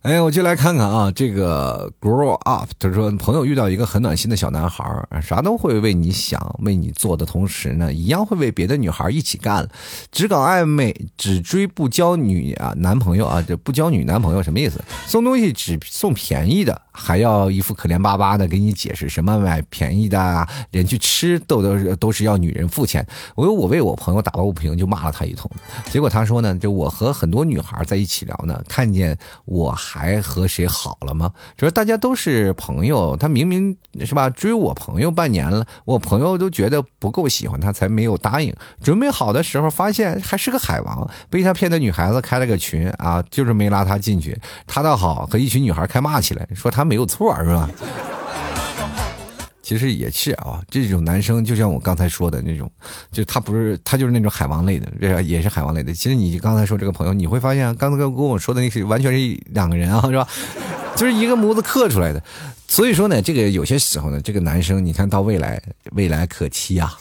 哎，我就来看看啊，这个 grow up，他说朋友遇到一个很暖心的小男孩啥都会为你想，为你做的同时呢，一样会为别的女孩一起干，只搞暧昧，只追不交女啊男朋友啊，这不交女男朋友什么意思？送东西只送便宜的。还要一副可怜巴巴的给你解释什么买便宜的啊，连去吃都都是都是要女人付钱。我我为我朋友打抱不平，就骂了他一通。结果他说呢，就我和很多女孩在一起聊呢，看见我还和谁好了吗？说大家都是朋友，他明明是吧追我朋友半年了，我朋友都觉得不够喜欢他，才没有答应。准备好的时候发现还是个海王，被他骗的女孩子开了个群啊，就是没拉他进去。他倒好，和一群女孩开骂起来，说他。没有错是吧？其实也是啊，这种男生就像我刚才说的那种，就他不是他就是那种海王类的，也是海王类的。其实你刚才说这个朋友，你会发现刚才跟跟我说的那是完全是两个人啊，是吧？就是一个模子刻出来的。所以说呢，这个有些时候呢，这个男生你看到未来未来可期啊。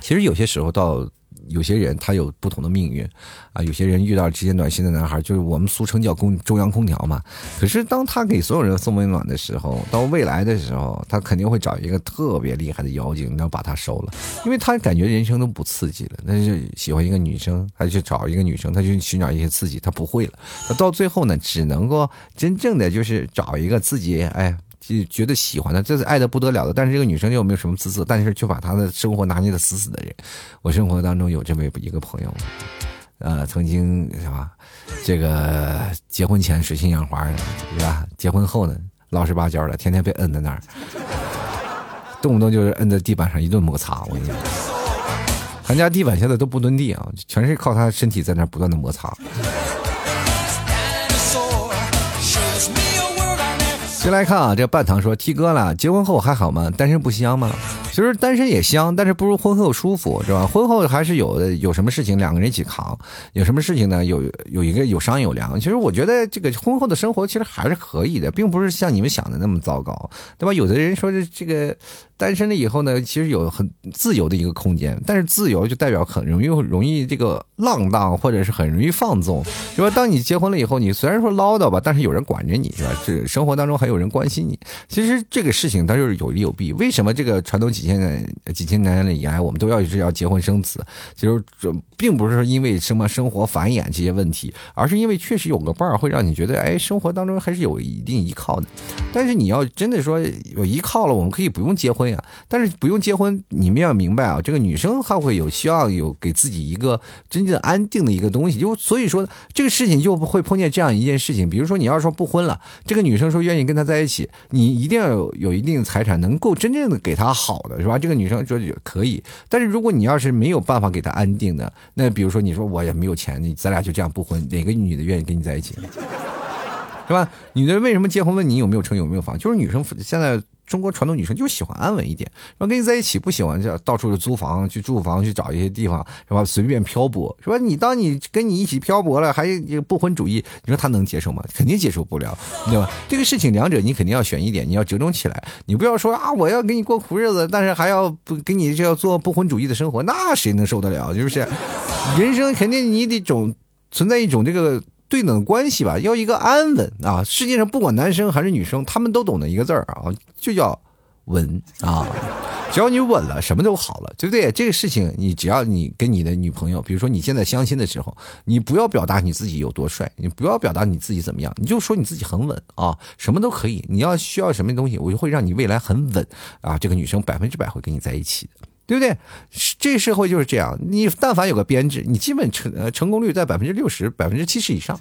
其实有些时候到。有些人他有不同的命运，啊，有些人遇到这些暖心的男孩，就是我们俗称叫空中央空调嘛。可是当他给所有人送温暖的时候，到未来的时候，他肯定会找一个特别厉害的妖精，然后把他收了，因为他感觉人生都不刺激了。那就喜欢一个女生，他就找一个女生，他就寻找一些刺激，他不会了。那到最后呢，只能够真正的就是找一个自己，哎。就觉得喜欢的，这是爱的不得了的，但是这个女生又没有什么姿色，但是却把她的生活拿捏的死死的人。我生活当中有这么一个朋友，呃，曾经是吧？这个结婚前水性杨花的，是吧？结婚后呢，老实巴交的，天天被摁在那儿，动不动就是摁在地板上一顿摩擦。我跟你讲，他家地板现在都不蹲地啊，全是靠他身体在那不断的摩擦。先来看啊，这半糖说：“T 哥了，结婚后还好吗？单身不香吗？其实单身也香，但是不如婚后舒服，是吧？婚后还是有的，有什么事情两个人一起扛，有什么事情呢？有有一个有商有量。其实我觉得这个婚后的生活其实还是可以的，并不是像你们想的那么糟糕，对吧？有的人说这这个。”单身了以后呢，其实有很自由的一个空间，但是自由就代表很容易容易这个浪荡，或者是很容易放纵，是吧？当你结婚了以后，你虽然说唠叨吧，但是有人管着你，是吧？这生活当中还有人关心你。其实这个事情它就是有利有弊。为什么这个传统几千年几千年以来，我们都要是要结婚生子？其实这并不是说因为什么生活繁衍这些问题，而是因为确实有个伴会让你觉得，哎，生活当中还是有一定依靠的。但是你要真的说有依靠了，我们可以不用结婚呀。但是不用结婚，你们要明白啊，这个女生还会有希望有给自己一个真正安定的一个东西，就所以说这个事情就会碰见这样一件事情，比如说你要说不婚了，这个女生说愿意跟他在一起，你一定要有有一定的财产，能够真正的给他好是吧？这个女生说可以，但是如果你要是没有办法给她安定的，那比如说你说我也没有钱，你咱俩就这样不婚，哪个女的愿意跟你在一起？是吧？女的为什么结婚？问你有没有车有没有房？就是女生现在。中国传统女生就喜欢安稳一点，然后跟你在一起不喜欢就到处租房去住房去找一些地方是吧？随便漂泊是吧？你当你跟你一起漂泊了，还有不婚主义，你说他能接受吗？肯定接受不了，对吧？这个事情两者你肯定要选一点，你要折中起来，你不要说啊，我要跟你过苦日子，但是还要不跟你就要做不婚主义的生活，那谁能受得了？是不是？人生肯定你得种存在一种这个。对等关系吧，要一个安稳啊！世界上不管男生还是女生，他们都懂得一个字儿啊，就叫稳啊！只要你稳了，什么都好了，对不对？这个事情，你只要你跟你的女朋友，比如说你现在相亲的时候，你不要表达你自己有多帅，你不要表达你自己怎么样，你就说你自己很稳啊，什么都可以。你要需要什么东西，我就会让你未来很稳啊！这个女生百分之百会跟你在一起的。对不对？这社会就是这样。你但凡有个编制，你基本成呃成功率在百分之六十、百分之七十以上。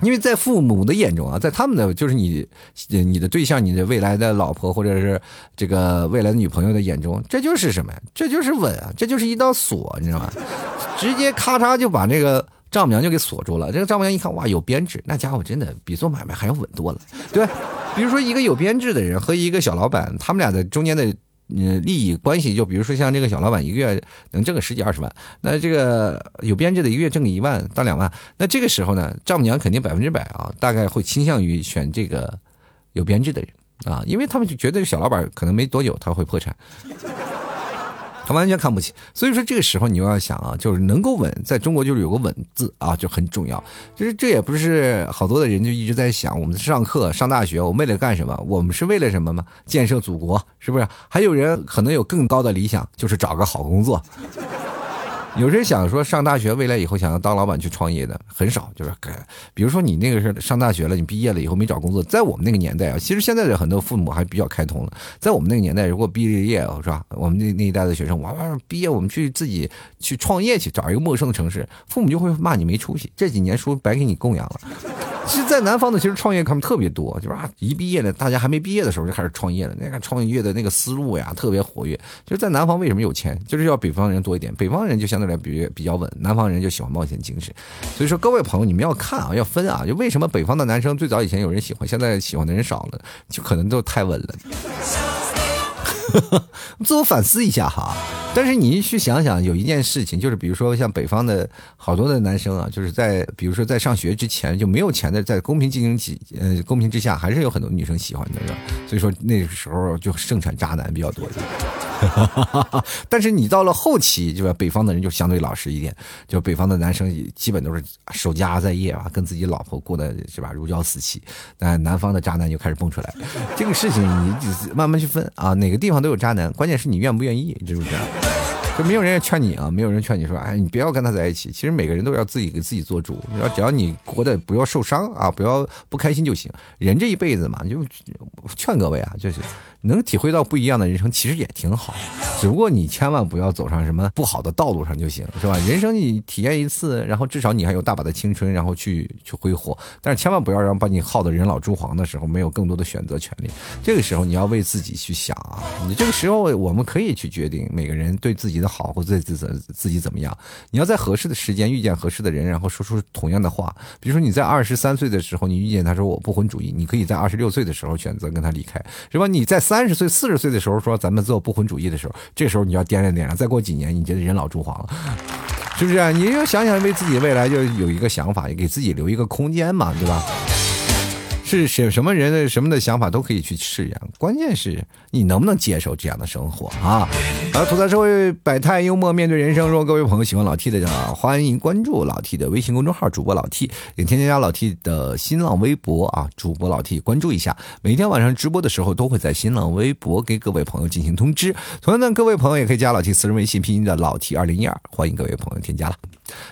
因为在父母的眼中啊，在他们的就是你你的对象、你的未来的老婆或者是这个未来的女朋友的眼中，这就是什么呀？这就是稳啊！这就是一道锁，你知道吗？直接咔嚓就把这个丈母娘就给锁住了。这个丈母娘一看，哇，有编制，那家伙真的比做买卖还要稳多了，对？比如说一个有编制的人和一个小老板，他们俩的中间的。嗯，利益关系就比如说像这个小老板一个月能挣个十几二十万，那这个有编制的一个月挣个一万到两万，那这个时候呢，丈母娘肯定百分之百啊，大概会倾向于选这个有编制的人啊，因为他们就觉得小老板可能没多久他会破产。他完全看不起，所以说这个时候你又要想啊，就是能够稳，在中国就是有个稳字啊，就很重要。就是这也不是好多的人就一直在想，我们上课上大学，我们为了干什么？我们是为了什么吗？建设祖国，是不是？还有人可能有更高的理想，就是找个好工作。有人想说上大学，未来以后想要当老板去创业的很少，就是，比如说你那个是上大学了，你毕业了以后没找工作，在我们那个年代啊，其实现在的很多父母还比较开通了。在我们那个年代，如果毕了业是吧，我们那那一代的学生，哇哇毕业，我们去自己去创业去，找一个陌生的城市，父母就会骂你没出息，这几年书白给你供养了。其实，在南方的，其实创业他们特别多，就是啊，一毕业呢，大家还没毕业的时候就开始创业了。那个创业的那个思路呀，特别活跃。就是在南方为什么有钱，就是要北方人多一点。北方人就相对来比比较稳，南方人就喜欢冒险精神。所以说，各位朋友，你们要看啊，要分啊。就为什么北方的男生最早以前有人喜欢，现在喜欢的人少了，就可能都太稳了。自我反思一下哈，但是你去想想，有一件事情，就是比如说像北方的好多的男生啊，就是在比如说在上学之前就没有钱的，在公平竞争起呃公平之下，还是有很多女生喜欢的，所以说那个时候就盛产渣男比较多。但是你到了后期，就是北方的人就相对老实一点，就北方的男生基本都是守家在业啊，跟自己老婆过的是吧如胶似漆。但南方的渣男就开始蹦出来，这个事情你慢慢去分啊，哪个地方都有渣男，关键是你愿不愿意，知不知道？就没有人劝你啊，没有人劝你说，哎，你不要跟他在一起。其实每个人都要自己给自己做主，要只要你活得不要受伤啊，不要不开心就行。人这一辈子嘛，就劝各位啊，就是。能体会到不一样的人生，其实也挺好，只不过你千万不要走上什么不好的道路上就行，是吧？人生你体验一次，然后至少你还有大把的青春，然后去去挥霍。但是千万不要让把你耗得人老珠黄的时候，没有更多的选择权利。这个时候你要为自己去想啊！你这个时候我们可以去决定每个人对自己的好或对自己自己怎么样。你要在合适的时间遇见合适的人，然后说出同样的话。比如说你在二十三岁的时候，你遇见他说我不婚主义，你可以在二十六岁的时候选择跟他离开，是吧？你在。三十岁、四十岁的时候说咱们做不婚主义的时候，这时候你要掂量掂量。再过几年，你觉得人老珠黄了，是不是？你要想想为自己未来就有一个想法，也给自己留一个空间嘛，对吧？是什什么人的什么的想法都可以去试验，关键是你能不能接受这样的生活啊！而吐槽社会百态幽默面对人生，如果各位朋友喜欢老 T 的，欢迎关注老 T 的微信公众号主播老 T，也添加老 T 的新浪微博啊，主播老 T 关注一下。每天晚上直播的时候都会在新浪微博给各位朋友进行通知。同样的，各位朋友也可以加老 T 私人微信拼音的老 T 二零一二，欢迎各位朋友添加了。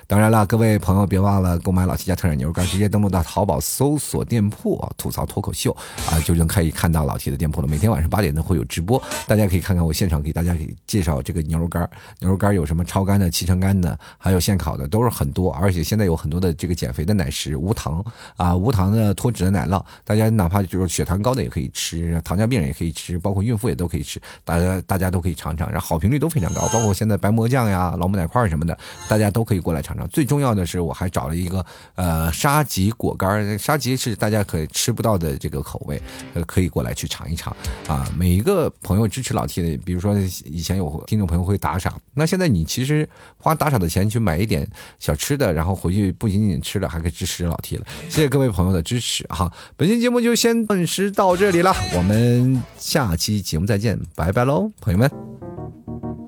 当然了，各位朋友别忘了购买老七家特产牛肉干，直接登录到淘宝搜索店铺。吐槽脱口秀啊，就能可以看到老七的店铺了。每天晚上八点都会有直播，大家可以看看我现场给大家给介绍这个牛肉干。牛肉干有什么超干的、七成干的，还有现烤的，都是很多。而且现在有很多的这个减肥的奶食，无糖啊，无糖的脱脂的奶酪，大家哪怕就是血糖高的也可以吃，糖尿病人也可以吃，包括孕妇也都可以吃。大家大家都可以尝尝，然后好评率都非常高。包括现在白馍酱呀、老母奶块什么的，大家都可以过。来尝尝。最重要的是，我还找了一个呃沙棘果干，沙棘是大家可以吃不到的这个口味，呃，可以过来去尝一尝啊。每一个朋友支持老 T 的，比如说以前有听众朋友会打赏，那现在你其实花打赏的钱去买一点小吃的，然后回去不仅仅吃了，还可以支持老 T 了。谢谢各位朋友的支持哈！本期节目就先暂时到这里了，我们下期节目再见，拜拜喽，朋友们。